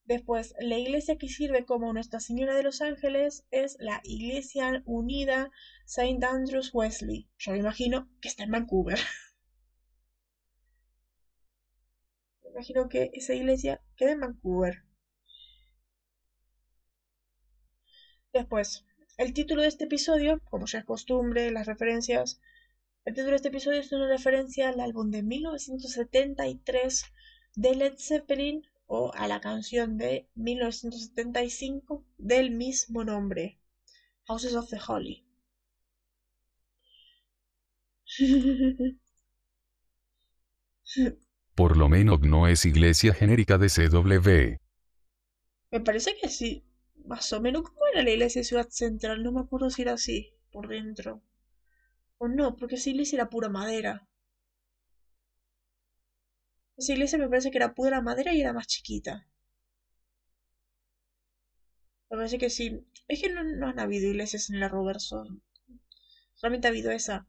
Después, la iglesia que sirve como Nuestra Señora de los Ángeles es la Iglesia Unida Saint Andrews Wesley. Yo me imagino que está en Vancouver. Me imagino que esa iglesia queda en Vancouver. Después, el título de este episodio, como ya es costumbre, las referencias. El título de este episodio es una referencia al álbum de 1973 de Led Zeppelin o a la canción de 1975 del mismo nombre, Houses of the Holy. [LAUGHS] Por lo menos no es iglesia genérica de CW. Me parece que sí, más o menos. ¿Cómo era la iglesia de Ciudad Central? No me acuerdo si era así, por dentro. O no, porque esa iglesia era pura madera. Esa iglesia me parece que era pura madera y era más chiquita. Me parece que sí. Es que no, han habido iglesias en la Robertson. Solamente ha habido esa.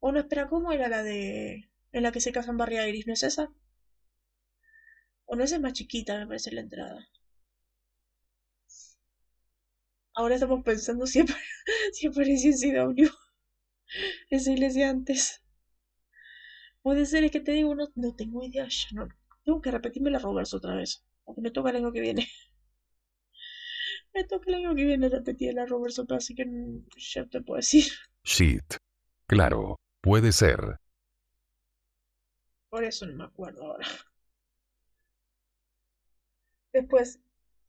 O no, espera, ¿cómo era la de... en la que se casan Barry Iris? ¿No es esa? O no, esa es más chiquita, me parece la entrada. Ahora estamos pensando si, [LAUGHS] si en CW esa iglesia antes. Puede ser, es que te digo, no, no tengo idea. No. Tengo que repetirme la Roberts otra vez. Porque me toca el año que viene. [LAUGHS] Me toca el año que viene repetir la Roberts otra, así que mm, ya te puedo decir. Shit. Claro, puede ser. Por eso no me acuerdo ahora. Después,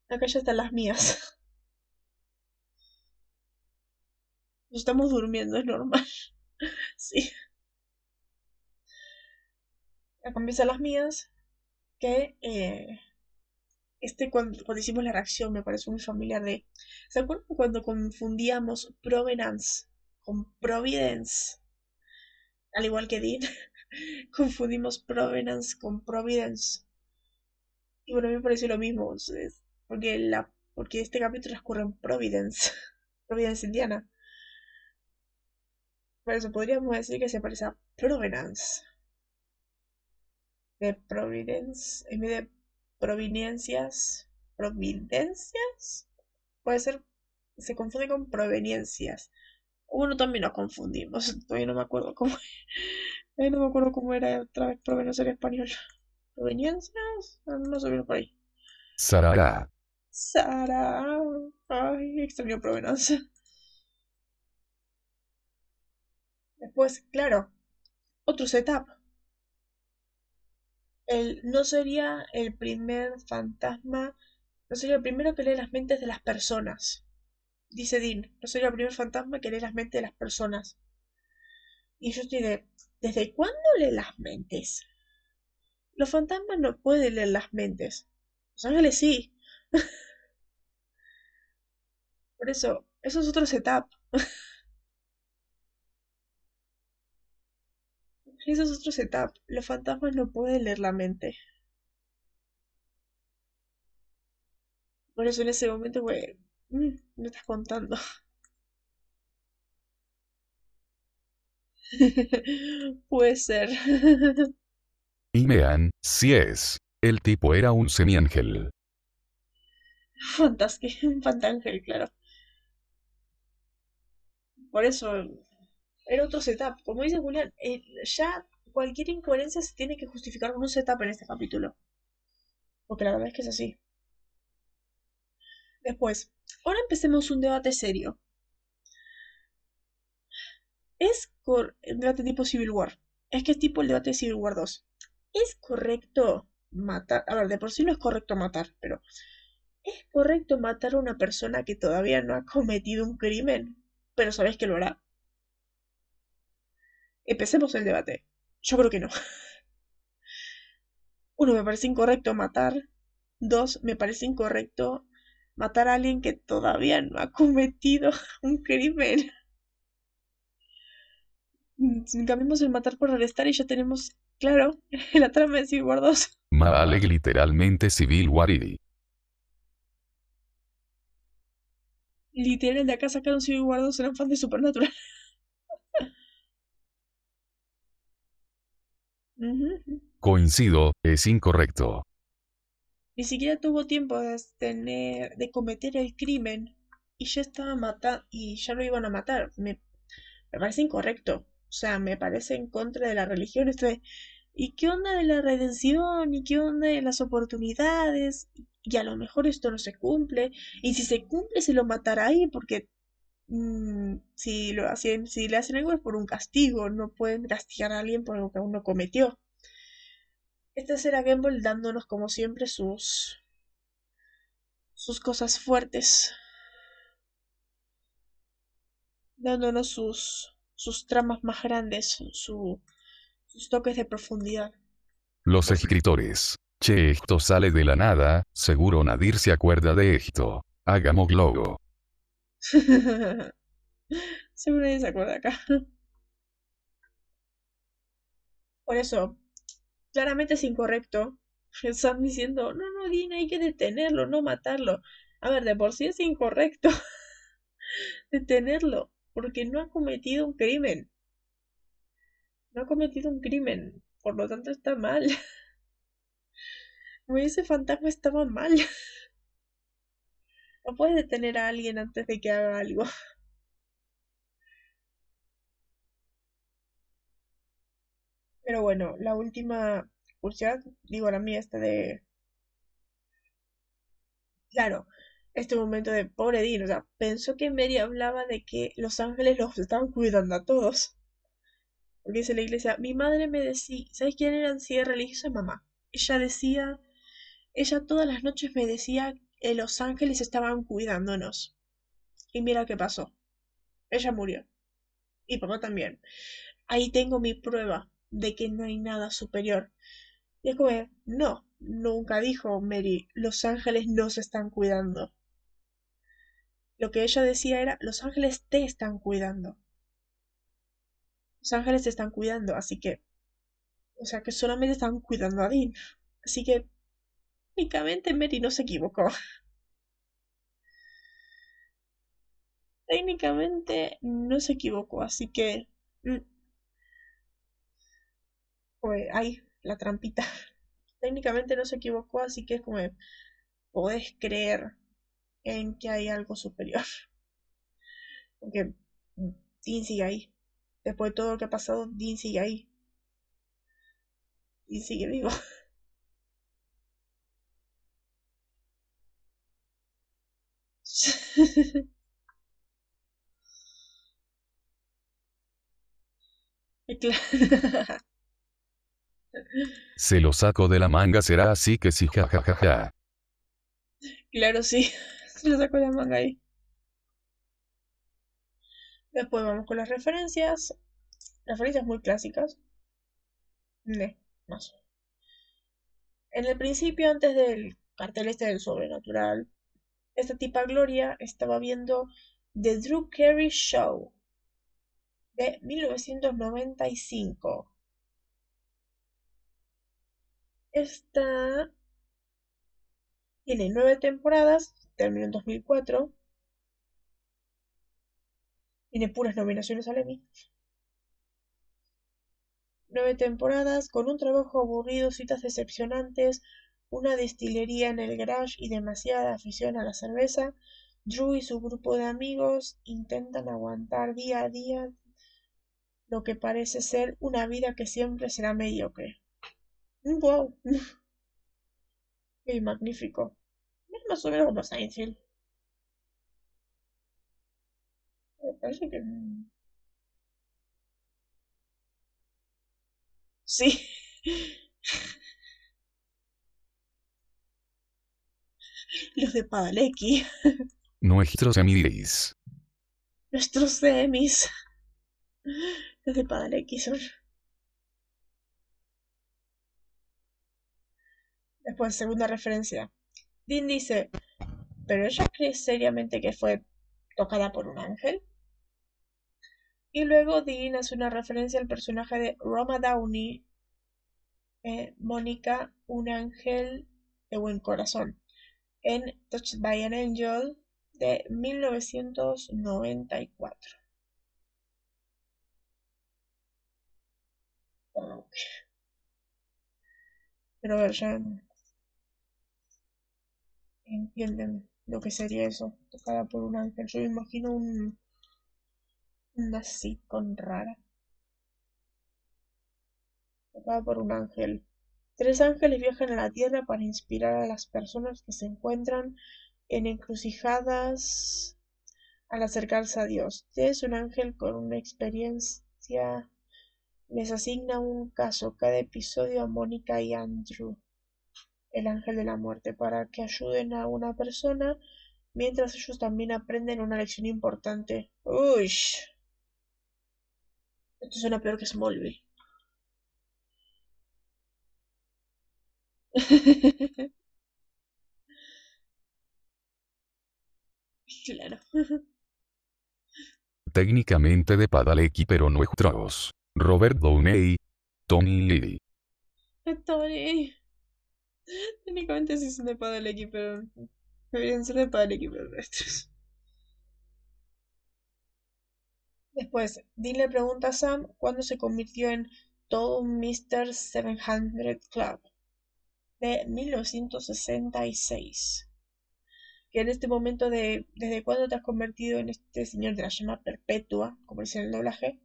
acá ya están las mías. Nos estamos durmiendo, es normal. [LAUGHS] Sí. Acá comienzan las mías. Que eh, este cuando, cuando hicimos la reacción me pareció muy familiar de. ¿Se acuerdan cuando confundíamos provenance con providence? Al igual que Dean, [LAUGHS] confundimos provenance con providence. Y bueno, a mí me pareció lo mismo. Porque, la, porque este capítulo transcurre en Providence. [LAUGHS] Providence, Indiana. Por eso podríamos decir que se parece a Provenance. De Providence. En vez de providencias. ¿Providencias? Puede ser. Se confunde con proveniencias. Uno también nos confundimos. Todavía no me acuerdo cómo. [LAUGHS] Todavía no me acuerdo cómo era otra vez proveniencia en español. ¿Proveniencias? Ah, No sé bien por ahí. Sarara. Sara. Ay, extraño Provenance. Después, claro, otro setup. El, no sería el primer fantasma, no sería el primero que lee las mentes de las personas. Dice Dean, no sería el primer fantasma que lee las mentes de las personas. Y yo de, ¿desde cuándo lee las mentes? Los fantasmas no pueden leer las mentes. Los ángeles sí. [LAUGHS] Por eso, eso es otro setup. [LAUGHS] Eso es otro setup. Los fantasmas no pueden leer la mente. Por eso en ese momento, güey, mm, me estás contando. [LAUGHS] Puede ser. [LAUGHS] Imean, si es. El tipo era un semiángel. Fantástico, [LAUGHS] un fantángel, claro. Por eso era otro setup. Como dice Julián, eh, ya cualquier incoherencia se tiene que justificar con un setup en este capítulo. Porque la verdad es que es así. Después, ahora empecemos un debate serio. Es un debate tipo Civil War. Es que es tipo el debate de Civil War 2. ¿Es correcto matar. A ver, de por sí no es correcto matar, pero ¿es correcto matar a una persona que todavía no ha cometido un crimen, pero sabes que lo hará? Empecemos el debate. Yo creo que no. [LAUGHS] Uno, me parece incorrecto matar. Dos, me parece incorrecto matar a alguien que todavía no ha cometido [LAUGHS] un crimen. Cambiamos el matar por arrestar y ya tenemos, claro, [LAUGHS] la trama de Civil War 2. Male literalmente Civil War y... Literal, de acá sacaron Civil War 2, eran fans de Supernatural. Coincido, es incorrecto. Ni siquiera tuvo tiempo de tener, de cometer el crimen y ya estaba matando y ya lo iban a matar. Me, me parece incorrecto. O sea, me parece en contra de la religión. Esto ¿y qué onda de la redención? ¿Y qué onda de las oportunidades? Y a lo mejor esto no se cumple. Y si se cumple, se lo matará ahí porque mm, si, lo hacen, si le hacen algo es por un castigo. No pueden castigar a alguien por lo que uno cometió. Este será Gamble dándonos como siempre sus sus cosas fuertes. Dándonos sus sus tramas más grandes, su, sus toques de profundidad. Los escritores. Che, esto sale de la nada, seguro Nadir se acuerda de esto. Hagamos logo. [LAUGHS] seguro nadie se acuerda acá. Por eso, claramente es incorrecto. Están diciendo, no, no, Dina, hay que detenerlo, no matarlo. A ver, de por sí es incorrecto [LAUGHS] detenerlo, porque no ha cometido un crimen. No ha cometido un crimen, por lo tanto está mal. [LAUGHS] Ese fantasma estaba mal. No puedes detener a alguien antes de que haga algo. Pero bueno, la última curiosidad, digo la mía, esta de... Claro, este momento de pobre Dean, o sea, pensó que Mary hablaba de que los ángeles los estaban cuidando a todos. Porque dice la iglesia, mi madre me decía, ¿sabes quién era de religiosa? Mamá. Ella decía, ella todas las noches me decía que los ángeles estaban cuidándonos. Y mira qué pasó. Ella murió. Y papá también. Ahí tengo mi prueba de que no hay nada superior. Y es como, no, nunca dijo Mary, los ángeles no están cuidando. Lo que ella decía era, los ángeles te están cuidando. Los ángeles te están cuidando, así que... O sea, que solamente están cuidando a Dean. Así que... Técnicamente Mary no se equivocó. Técnicamente no se equivocó, así que... Mm, pues ahí, la trampita. Técnicamente no se equivocó, así que es como podés creer en que hay algo superior. [LAUGHS] Porque Dean sigue ahí. Después de todo lo que ha pasado, Dean sigue ahí. Y sigue vivo. [LAUGHS] [LAUGHS] Se lo saco de la manga, será así que sí, jajajaja. Claro, sí. [LAUGHS] Se lo saco de la manga ahí. Después vamos con las referencias. Referencias muy clásicas. Ne, más. En el principio, antes del cartel este del sobrenatural, esta tipa Gloria estaba viendo The Drew Carey Show de 1995. Esta tiene nueve temporadas, terminó en 2004. Tiene puras nominaciones al Emmy. Nueve temporadas, con un trabajo aburrido, citas decepcionantes, una destilería en el garage y demasiada afición a la cerveza, Drew y su grupo de amigos intentan aguantar día a día lo que parece ser una vida que siempre será mediocre. ¡Wow! [LAUGHS] ¡Qué magnífico! Es más o menos como Seinfeld. Me parece que... Sí. [LAUGHS] Los de Padalecki. Nuestros semis. Nuestros semis. Los de Padalecki son. Después, segunda referencia. Dean dice, ¿pero ella cree seriamente que fue tocada por un ángel? Y luego Dean hace una referencia al personaje de Roma Downey, eh, Mónica, un ángel de buen corazón, en Touched by an Angel de 1994. Pero a ya entienden lo que sería eso, tocada por un ángel. Yo me imagino un, una con rara. Tocada por un ángel. Tres ángeles viajan a la tierra para inspirar a las personas que se encuentran en encrucijadas al acercarse a Dios. Es un ángel con una experiencia. Les asigna un caso cada episodio a Mónica y Andrew el ángel de la muerte, para que ayuden a una persona mientras ellos también aprenden una lección importante. Uy. Esto suena peor que Smallville. [LAUGHS] claro. [LAUGHS] Técnicamente de Padalecki pero nuestros. Robert Downey. Tony Lee. Tony. Técnicamente sí son de Padalecki, pero deberían ser de Padalecki, pero nuestros. Después, Dean le pregunta a Sam cuándo se convirtió en todo un Mr. 700 Club de 1966. Que en este momento de desde cuándo te has convertido en este señor de la llama perpetua, como dice en el doblaje,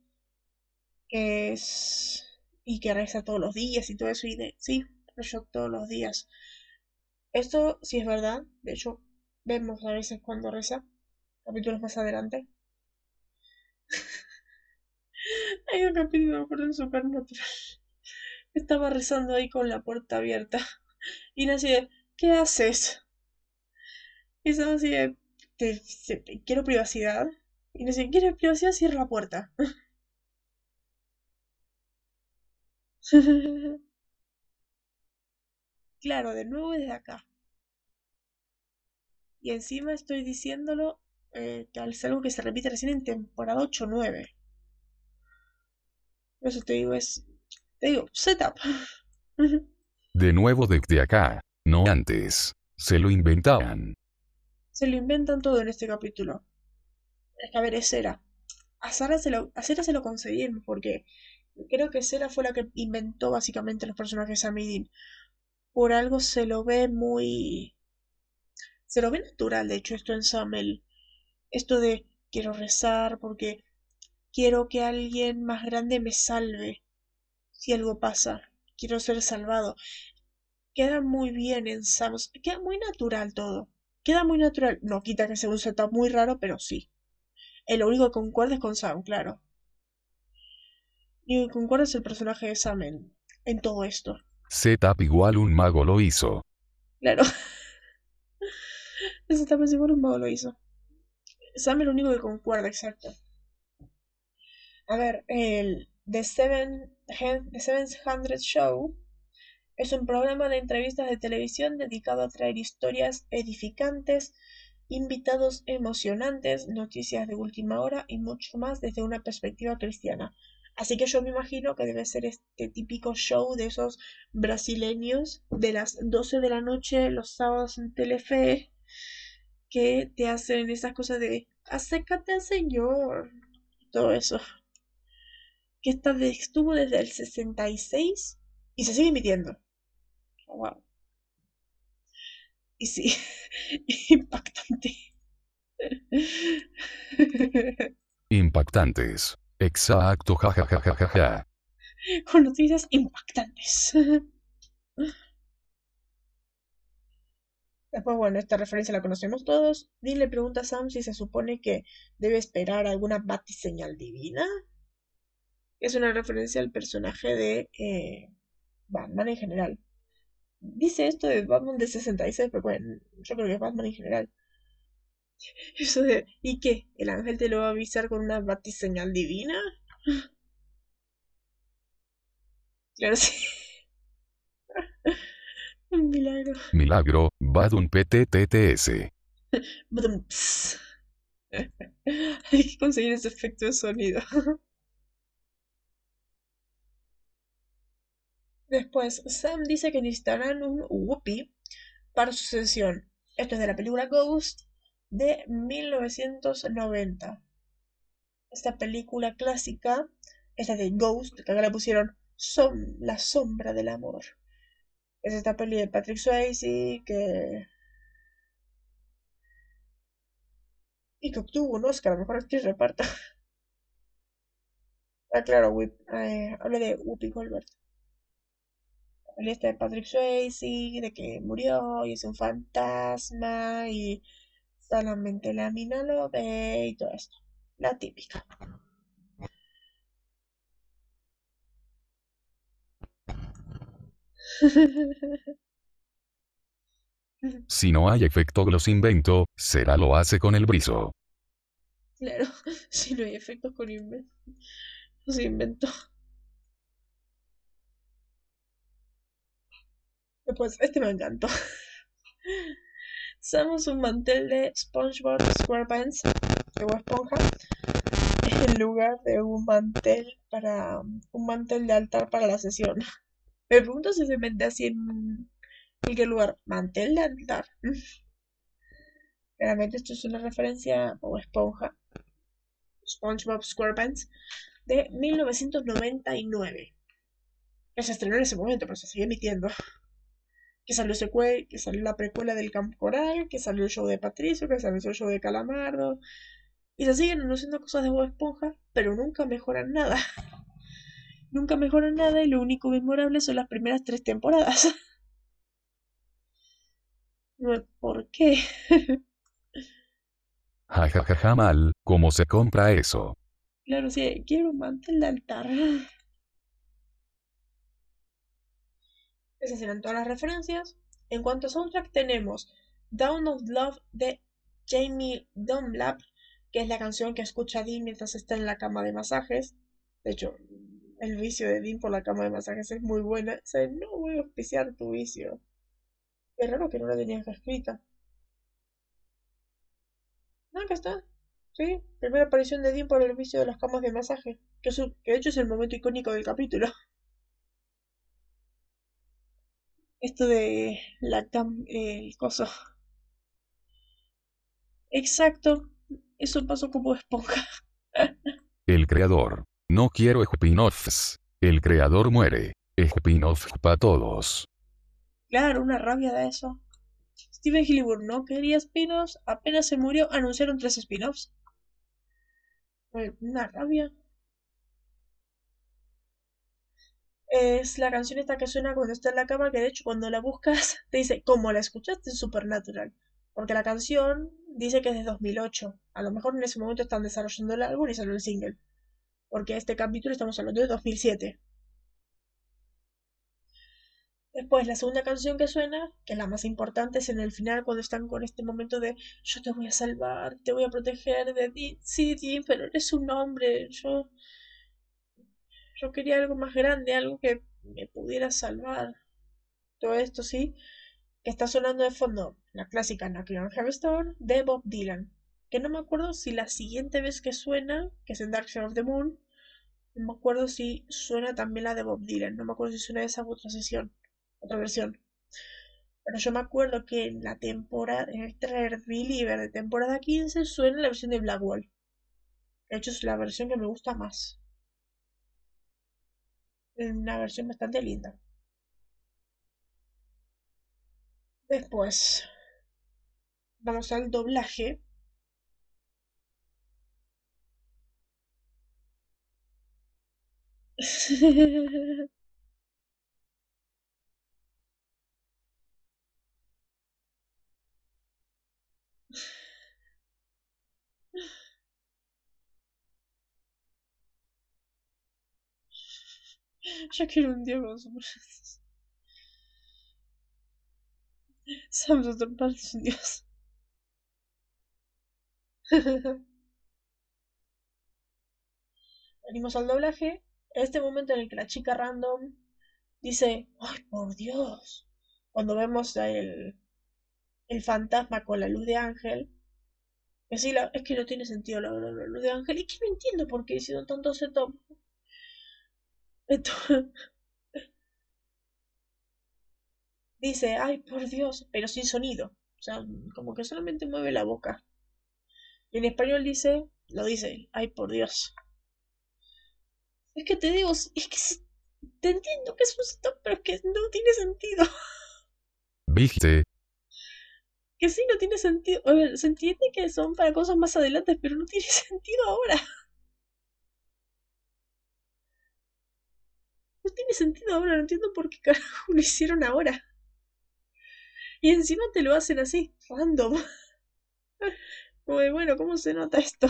que es y que reza todos los días y todo eso y de sí, yo todos los días. Esto sí es verdad, de hecho vemos a veces cuando reza, capítulos más adelante. [LAUGHS] Hay un capítulo, por super natural Estaba rezando ahí con la puerta abierta. Y le decía, ¿qué haces? Y estaba así quiero privacidad. Y le decía, ¿quieres privacidad? Cierra la puerta. [LAUGHS] Claro, de nuevo desde acá. Y encima estoy diciéndolo eh, que es algo que se repite recién en temporada 8 9. Eso te digo, es. Te digo, setup. [LAUGHS] De nuevo desde acá, no antes. Se lo inventaban. Se lo inventan todo en este capítulo. Es que a ver, es Sera. A Sara se lo, a se lo conseguimos porque creo que Sera fue la que inventó básicamente los personajes a por algo se lo ve muy... Se lo ve natural, de hecho, esto en Samuel. Esto de quiero rezar porque quiero que alguien más grande me salve si algo pasa. Quiero ser salvado. Queda muy bien en Sam. Queda muy natural todo. Queda muy natural. No quita que sea un setup muy raro, pero sí. El único que concuerda es con Sam, claro. Y concuerda es el personaje de Sam en todo esto. Setup igual un mago lo hizo. Claro. [LAUGHS] Setup es igual un mago lo hizo. Sam es lo único que concuerda, exacto. A ver, el The, Seven, 700 Show es un programa de entrevistas de televisión dedicado a traer historias edificantes, invitados emocionantes, noticias de última hora y mucho más desde una perspectiva cristiana. Así que yo me imagino que debe ser este típico show de esos brasileños de las 12 de la noche los sábados en Telefe que te hacen esas cosas de acércate al Señor. Todo eso. Que esta estuvo desde el 66 y se sigue emitiendo. Oh, wow. Y sí, [LAUGHS] impactante. Impactantes. Exacto, jajajajaja. Con noticias impactantes. Después, bueno, esta referencia la conocemos todos. Dean le pregunta a Sam si se supone que debe esperar alguna batiseñal divina. Es una referencia al personaje de eh, Batman en general. dice esto de Batman de 66, pero bueno, yo creo que es Batman en general. [LAUGHS] Eso de, ¿y qué? ¿El ángel te lo va a avisar con una batiseñal divina? [LAUGHS] Claro, sí. [LAUGHS] Un milagro. Milagro, Badun PTTTS. Badum, Hay que conseguir ese efecto de sonido. Después, Sam dice que necesitarán un Whoopi para su sesión. Esto es de la película Ghost de 1990. Esta película clásica, esta de Ghost, que acá le pusieron Son la sombra del amor. Es esta peli de Patrick Swayze que. Y que obtuvo un Oscar, a lo mejor actriz reparto. [LAUGHS] ah, claro, eh, habla de Whoopi Goldberg el este de Patrick Swayze, de que murió y es un fantasma y solamente la mina lo ve y todo esto. La típica. [LAUGHS] Si no hay efecto los invento, será lo hace con el briso. Claro, [LAUGHS] si no hay efectos con invento, los invento. Pues este me encantó. [LAUGHS] Usamos un mantel de SpongeBob SquarePants de esponja en lugar de un mantel para un mantel de altar para la sesión. Me pregunto si se mete así en qué lugar. Mantel de altar. [LAUGHS] Claramente esto es una referencia o esponja. SpongeBob SquarePants de 1999. Que se estrenó en ese momento, pero se sigue emitiendo que salió secuela, que salió la precuela del Campo Coral, que salió el show de Patricio, que salió el show de Calamardo. Y se siguen anunciando cosas de Bob Esponja, pero nunca mejoran nada. [LAUGHS] nunca mejoran nada y lo único memorable son las primeras tres temporadas. [LAUGHS] ¿Por qué? [LAUGHS] Jajajaja mal, ¿cómo se compra eso? Claro, sí, quiero un mantel de altar. Esas eran todas las referencias. En cuanto a soundtrack tenemos Down of Love de Jamie Dunlap, que es la canción que escucha Dean mientras está en la cama de masajes. De hecho, el vicio de Dean por la cama de masajes es muy buena. O no voy a auspiciar tu vicio. Es raro que no la tenías escrita. Acá está. Sí, primera aparición de Dean por el vicio de las camas de masaje. Que, que de hecho es el momento icónico del capítulo. Esto de la cam el coso. Exacto. Eso pasó como esponja. [LAUGHS] el creador. No quiero spin-offs. El creador muere. Spin-off para todos. Claro, una rabia de eso. Steven Hilliburn no quería spin-offs. Apenas se murió, anunciaron tres spin-offs. Una rabia. Es la canción esta que suena cuando está en la cama, que de hecho cuando la buscas [LAUGHS] te dice, ¿cómo la escuchaste en Supernatural? Porque la canción dice que es de 2008. A lo mejor en ese momento están desarrollando el álbum y salió el single. Porque este capítulo estamos hablando de 2007. Después, la segunda canción que suena, que es la más importante, es en el final cuando están con este momento de yo te voy a salvar, te voy a proteger de ti, sí, pero eres un hombre, yo yo quería algo más grande, algo que me pudiera salvar. Todo esto, sí. Que está sonando de fondo la clásica Knocking on Heaven's de Bob Dylan. Que no me acuerdo si la siguiente vez que suena, que es en Dark Side of the Moon, no me acuerdo si suena también la de Bob Dylan. No me acuerdo si suena esa otra sesión, otra versión. Pero yo me acuerdo que en la temporada, en el trailer Believer de temporada 15 suena la versión de Blackwall. De hecho es la versión que me gusta más una versión bastante linda. Después vamos al doblaje. [LAUGHS] [LAUGHS] Yo quiero un día con sus Samsung es un dios. Venimos al doblaje. Este momento en el que la chica random dice, ay, por Dios. Cuando vemos el, el fantasma con la luz de ángel. Es, es que no tiene sentido la, luz de ángel. Y que no entiendo por qué hicieron tanto setup. Dice, ay, por Dios, pero sin sonido. O sea, como que solamente mueve la boca. Y en español dice, lo dice, ay, por Dios. Es que te digo, es que te entiendo que es un stop, pero es que no tiene sentido. ¿Viste? Que sí, no tiene sentido. A ver, se entiende que son para cosas más adelante, pero no tiene [LAUGHS] sentido ahora. No tiene sentido ahora, no entiendo por qué carajo lo hicieron ahora. Y encima te lo hacen así, random. [LAUGHS] Muy bueno, ¿cómo se nota esto?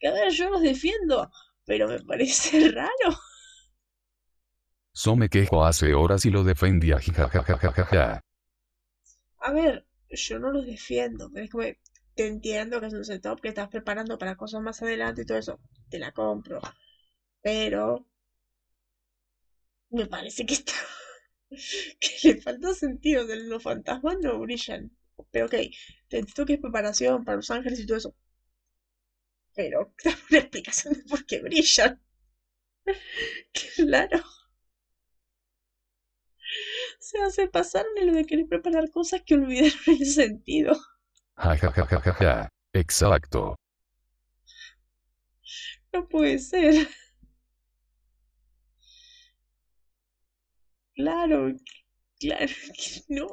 Que a ver, yo los defiendo, pero me parece [LAUGHS] raro. So me quejo hace horas y lo defendía. A ver, yo no los defiendo, pero es que te entiendo que es un setup que estás preparando para cosas más adelante y todo eso. Te la compro. Pero me parece que está [LAUGHS] que le falta sentido los fantasmas no brillan pero ok te entiendo que es preparación para los ángeles y todo eso pero [LAUGHS] dame una explicación de por qué brillan [LAUGHS] claro se hace pasar en lo de querer preparar cosas que olvidaron el sentido exacto no puede ser Claro, claro que no.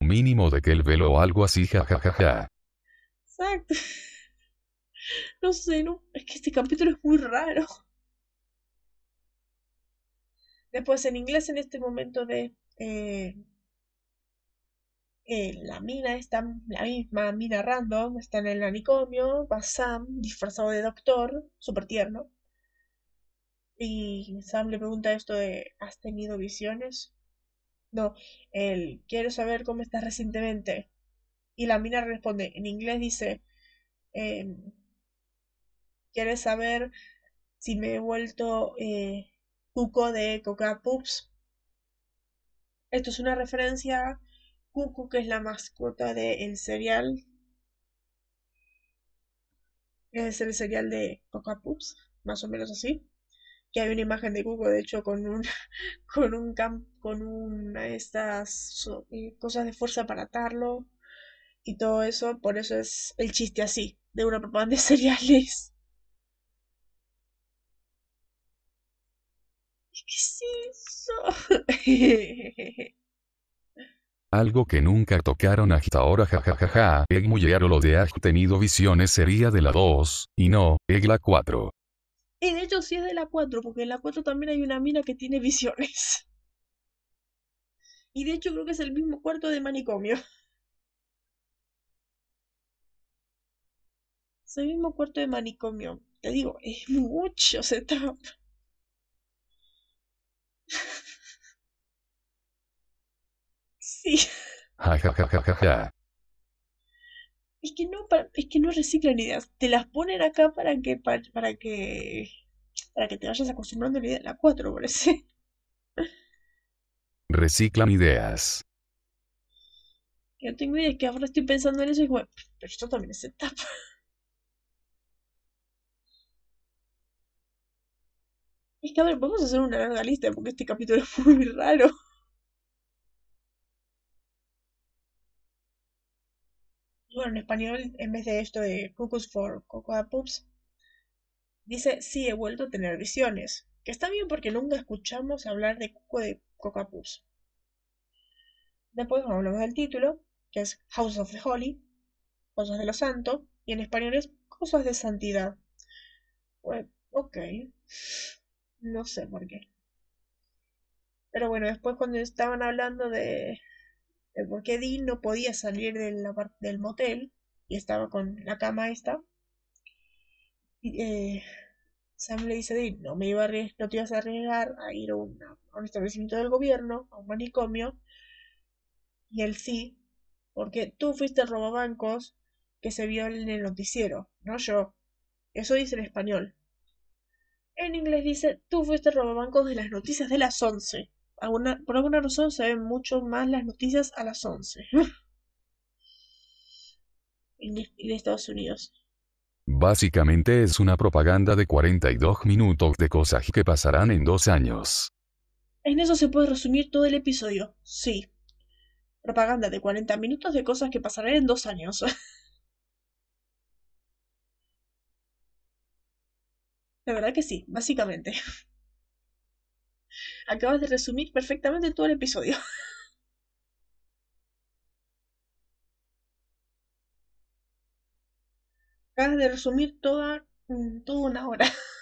Mínimo de que el velo o algo así, jajajaja. Exacto. No sé, no. Es que este capítulo es muy raro. Después en inglés en este momento de eh, eh, la mina está la misma mina random, está en el manicomio, va Sam disfrazado de doctor, súper tierno. Y Sam le pregunta esto de, ¿has tenido visiones? No, él, quiero saber cómo estás recientemente. Y la mina responde, en inglés dice, eh, ¿quieres saber si me he vuelto eh, cuco de Coca Pups? Esto es una referencia Cucu, que es la mascota del cereal. Es el cereal de Coca Pups, más o menos así que hay una imagen de Google, de hecho, con un [LAUGHS] con un con una de estas eh, cosas de fuerza para atarlo y todo eso, por eso es el chiste así, de una propaganda de [LAUGHS] cereales. ¿Qué es eso? [LAUGHS] Algo que nunca tocaron hasta ahora jajajaja, Egg lo de ha tenido visiones sería de la 2, y no, Egg la 4. Y de hecho sí es de la 4, porque en la 4 también hay una mina que tiene visiones. Y de hecho creo que es el mismo cuarto de manicomio. Es el mismo cuarto de manicomio. Te digo, es mucho setup. Sí. Es que no, es que no reciclan ideas. Te las ponen acá para que, para, que, para que te vayas acostumbrando a la idea. La 4, parece. Reciclan ideas. Que no tengo idea, es que ahora estoy pensando en eso y bueno, pero esto también es etapa. Es que a ver, vamos a hacer una larga lista porque este capítulo es muy raro. Bueno, en español, en vez de esto de Cuckoos for Cocoa Pups, dice, sí, he vuelto a tener visiones. Que está bien porque nunca escuchamos hablar de Cuco de Cocoa Pups. Después hablamos del título, que es House of the Holy, Cosas de lo Santo, y en español es Cosas de Santidad. Bueno, ok. No sé por qué. Pero bueno, después cuando estaban hablando de porque Dean no podía salir del, del motel y estaba con la cama esta. Eh, Sam le dice, no me iba a no te ibas a arriesgar a ir a, a un establecimiento del gobierno, a un manicomio. Y él sí, porque tú fuiste el robabancos que se vio en el noticiero, no yo. Eso dice en español. En inglés dice, tú fuiste el robabancos de las noticias de las 11. Por alguna razón se ven mucho más las noticias a las 11. [LAUGHS] en, Estados Unidos. Básicamente es una propaganda de 42 minutos de cosas que pasarán en dos años. En eso se puede resumir todo el episodio, sí. Propaganda de 40 minutos de cosas que pasarán en dos años. [LAUGHS] La verdad que sí, básicamente. Acabas de resumir perfectamente todo el episodio. [LAUGHS] Acabas de resumir toda, mm, toda una hora. [LAUGHS]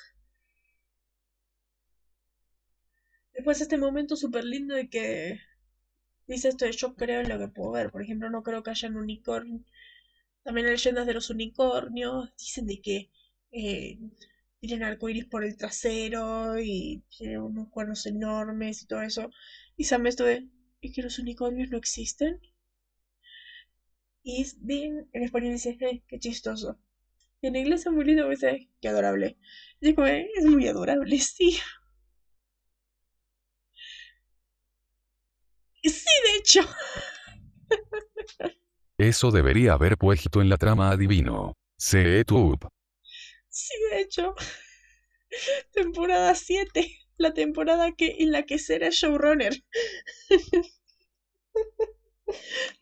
Después este momento súper lindo de que dice esto de yo creo en lo que puedo ver. Por ejemplo, no creo que haya un unicornio. También leyendas de los unicornios dicen de que eh, tienen arcoiris por el trasero y tienen unos cuernos enormes y todo eso. Y sabe esto de, ¿es que los unicornios no existen? Y en español dice, eh, qué chistoso. Y en inglés es muy lindo, dice, qué adorable. Y eh, es muy adorable, [LAUGHS] sí. Sí, de hecho. Eso debería haber puesto en la trama adivino. Setup. Sí, de hecho. temporada 7. La temporada que, en la que será showrunner.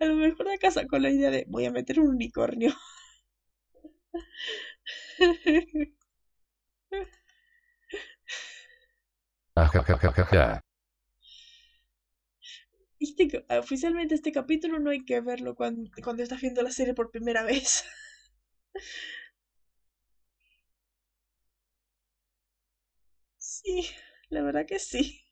A lo mejor de casa con la idea de voy a meter un unicornio. Este, oficialmente este capítulo no hay que verlo cuando, cuando estás viendo la serie por primera vez. Sí, la verdad que sí.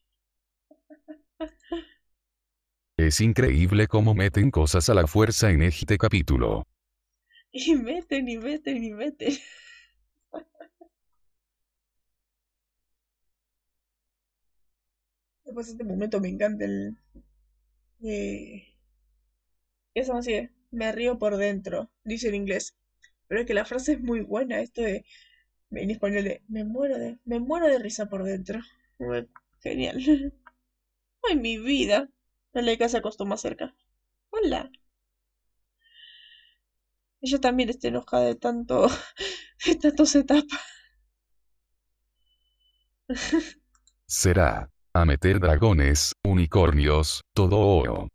Es increíble cómo meten cosas a la fuerza en este capítulo. Y meten, y meten, y meten. [LAUGHS] Después de este momento me encanta el... Eh, eso así, me río por dentro, dice en inglés. Pero es que la frase es muy buena, esto de en español de me muero de, me muero de risa por dentro. Genial. [LAUGHS] Ay, mi vida. La leica se acostó más cerca. Hola. Ella también está enojada de tanto, [LAUGHS] de tanto setup. Será. A meter dragones, unicornios, todo oro.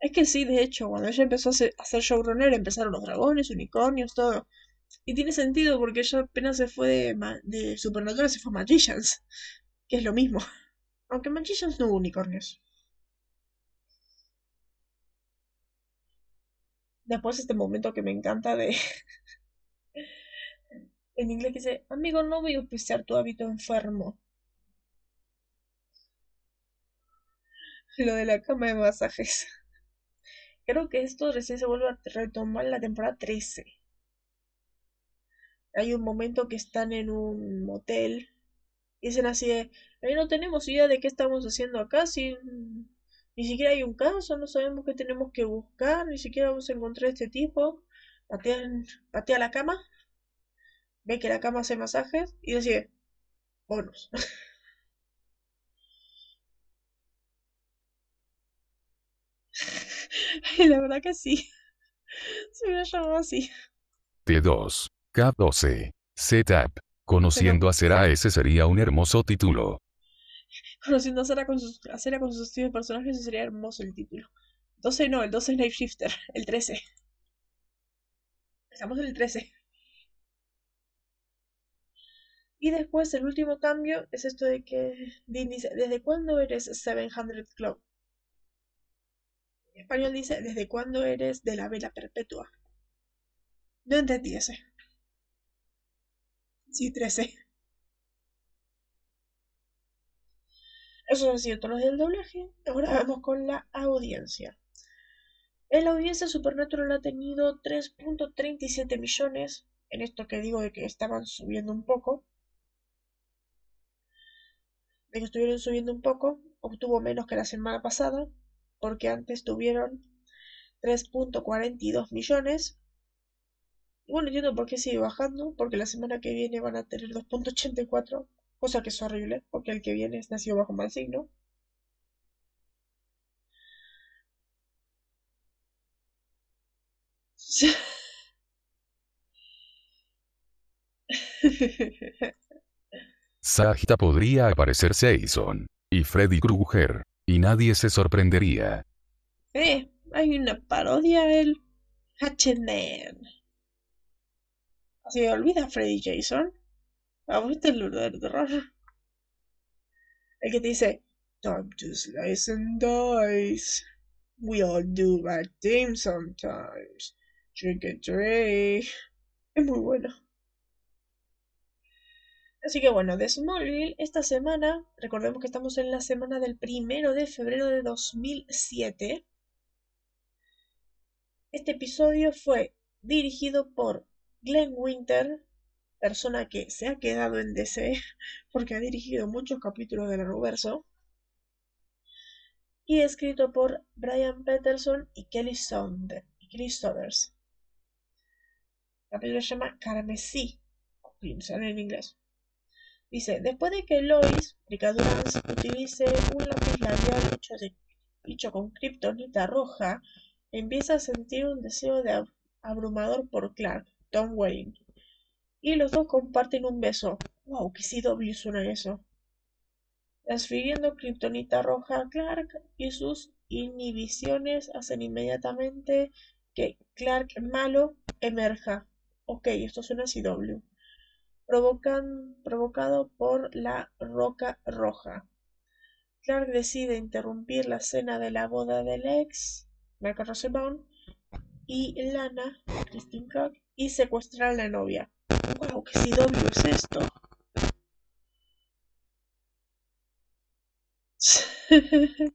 Es que sí, de hecho, cuando ella empezó a hacer, a hacer showrunner empezaron los dragones, unicornios, todo. Y tiene sentido porque ella apenas se fue de, de Supernatural, se fue a Magicians, que es lo mismo. [LAUGHS] Aunque Magicians no hubo unicornios. Después este momento que me encanta de... [LAUGHS] en inglés dice, amigo, no voy a auspiciar tu hábito enfermo. Lo de la cama de masajes. Creo que esto recién se vuelve a retomar en la temporada 13 hay un momento que están en un motel y dicen así de, no tenemos idea de qué estamos haciendo acá, si ni siquiera hay un caso, no sabemos qué tenemos que buscar, ni siquiera vamos a encontrar a este tipo, patean, patea la cama, ve que la cama hace masajes y decide, bonus. [LAUGHS] la verdad que sí. [LAUGHS] Se hubiera llamado así. T2. K12. Setup. Conociendo a Sera, ese sería un hermoso título. Conociendo a Sera con sus, a con sus estilos de personajes, ese sería hermoso el título. 12 no, el 12 es Night Shifter, el 13. Estamos en el 13. Y después el último cambio es esto de que Dean dice, ¿desde cuándo eres 700 Club? En español dice, ¿desde cuándo eres de la vela perpetua? No entendí ese. Sí, 13. Eso ha sido todo del doblaje. Ahora vamos con la audiencia. En la audiencia Supernatural ha tenido 3.37 millones. En esto que digo de que estaban subiendo un poco. de que estuvieron subiendo un poco, obtuvo menos que la semana pasada, porque antes tuvieron 3.42 millones. Bueno, entiendo por qué sigue bajando, porque la semana que viene van a tener 2.84, cosa que es horrible, porque el que viene es nacido bajo mal signo. Sagita podría aparecer Jason y Freddy Krueger, y nadie se sorprendería. Eh, hay una parodia del Hatchetman. Así olvida Freddy Jason. Vamos a el de terror. El que te dice, Time to slice and dice. We all do bad things sometimes. Drink and drink. Es muy bueno. Así que bueno, de Smallville, esta semana, recordemos que estamos en la semana del primero de febrero de 2007. Este episodio fue dirigido por Glenn Winter, persona que se ha quedado en DC [LAUGHS] porque ha dirigido muchos capítulos del Reverso, y escrito por Brian Peterson y Kelly, Saunders. El capítulo se llama Carmesí, Crimson en inglés. Dice, después de que Lois, Durance, utilice un lápiz labial hecho con kriptonita roja, empieza a sentir un deseo de abrumador por Clark, Tom Wayne. Y los dos comparten un beso. ¡Wow! ¡Qué CW suena eso! Transfiriendo kriptonita roja a Clark y sus inhibiciones hacen inmediatamente que Clark malo emerja. Ok, esto suena a CW provocado por la Roca Roja. Clark decide interrumpir la cena de la boda del ex, Michael Rosenbaum, y Lana, Christine Clark, y secuestrar a la novia. ¡Wow! ¡Qué CW es esto! [LAUGHS]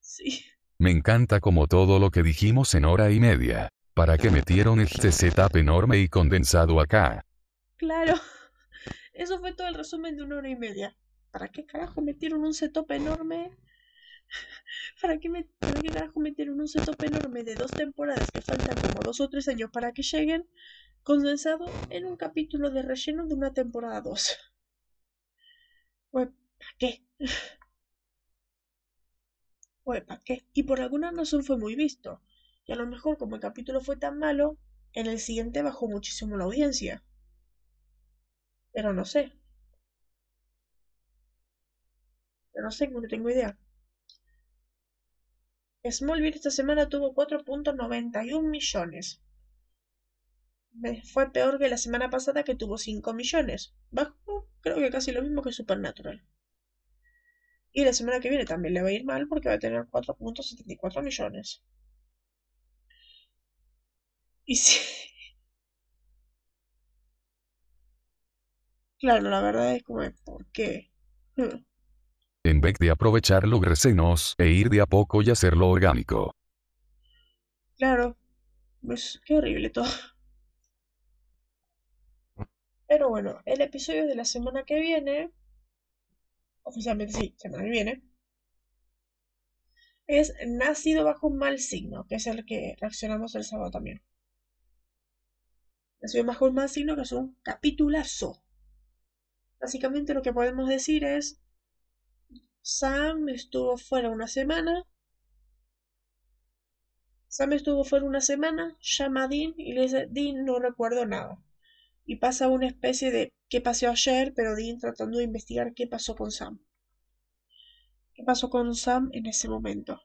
sí. Me encanta como todo lo que dijimos en hora y media. ¿Para qué metieron este setup enorme y condensado acá? Claro. [LAUGHS] Eso fue todo el resumen de una hora y media. ¿Para qué carajo metieron un setup enorme? [LAUGHS] ¿Para qué, me, ¿Para qué carajo un setup enorme de dos temporadas que faltan como dos o tres años para que lleguen condensado en un capítulo de relleno de una temporada 2? Pues, ¿para qué? [LAUGHS] ¿para qué? Y por alguna razón fue muy visto. Y a lo mejor como el capítulo fue tan malo, en el siguiente bajó muchísimo la audiencia. Pero no sé. Pero no sé, no tengo idea. Smallville esta semana tuvo 4.91 millones. Fue peor que la semana pasada que tuvo 5 millones. Bajo, creo que casi lo mismo que Supernatural. Y la semana que viene también le va a ir mal porque va a tener 4.74 millones. Y si... [LAUGHS] Claro, la verdad es como, ¿por qué? Hmm. En vez de aprovechar los recenos e ir de a poco y hacerlo orgánico. Claro, pues qué horrible todo. Pero bueno, el episodio de la semana que viene, oficialmente sí, semana que viene, es Nacido bajo un mal signo, que es el que reaccionamos el sábado también. Nacido bajo un mal signo, que es un capitulazo. Básicamente lo que podemos decir es, Sam estuvo fuera una semana. Sam estuvo fuera una semana, llama a Dean y le dice, Dean no recuerdo nada. Y pasa una especie de qué pasó ayer, pero Dean tratando de investigar qué pasó con Sam. ¿Qué pasó con Sam en ese momento?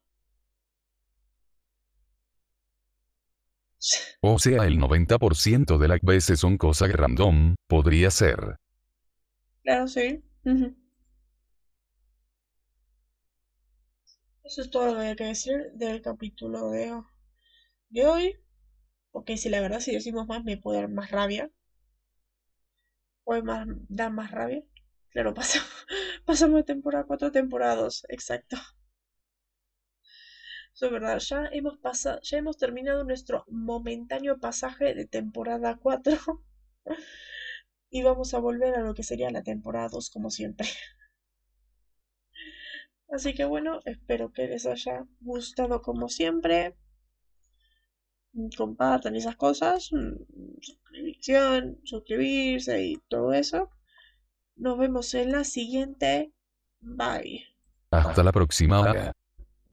O sea, el 90% de las veces son cosas random, podría ser. Claro, sí. Eso es todo lo que hay que decir del capítulo de, de hoy. Porque si la verdad, si decimos más, me puede dar más rabia. Puede más, dar más rabia. Claro, [LAUGHS] pasamos, pasamos de temporada 4 a temporada 2. Exacto. Eso es verdad. Ya hemos, pasado, ya hemos terminado nuestro momentáneo pasaje de temporada 4. [LAUGHS] y vamos a volver a lo que sería la temporada 2 como siempre. Así que bueno, espero que les haya gustado como siempre. Compartan esas cosas, suscripción, suscribirse y todo eso. Nos vemos en la siguiente. Bye. Hasta la próxima.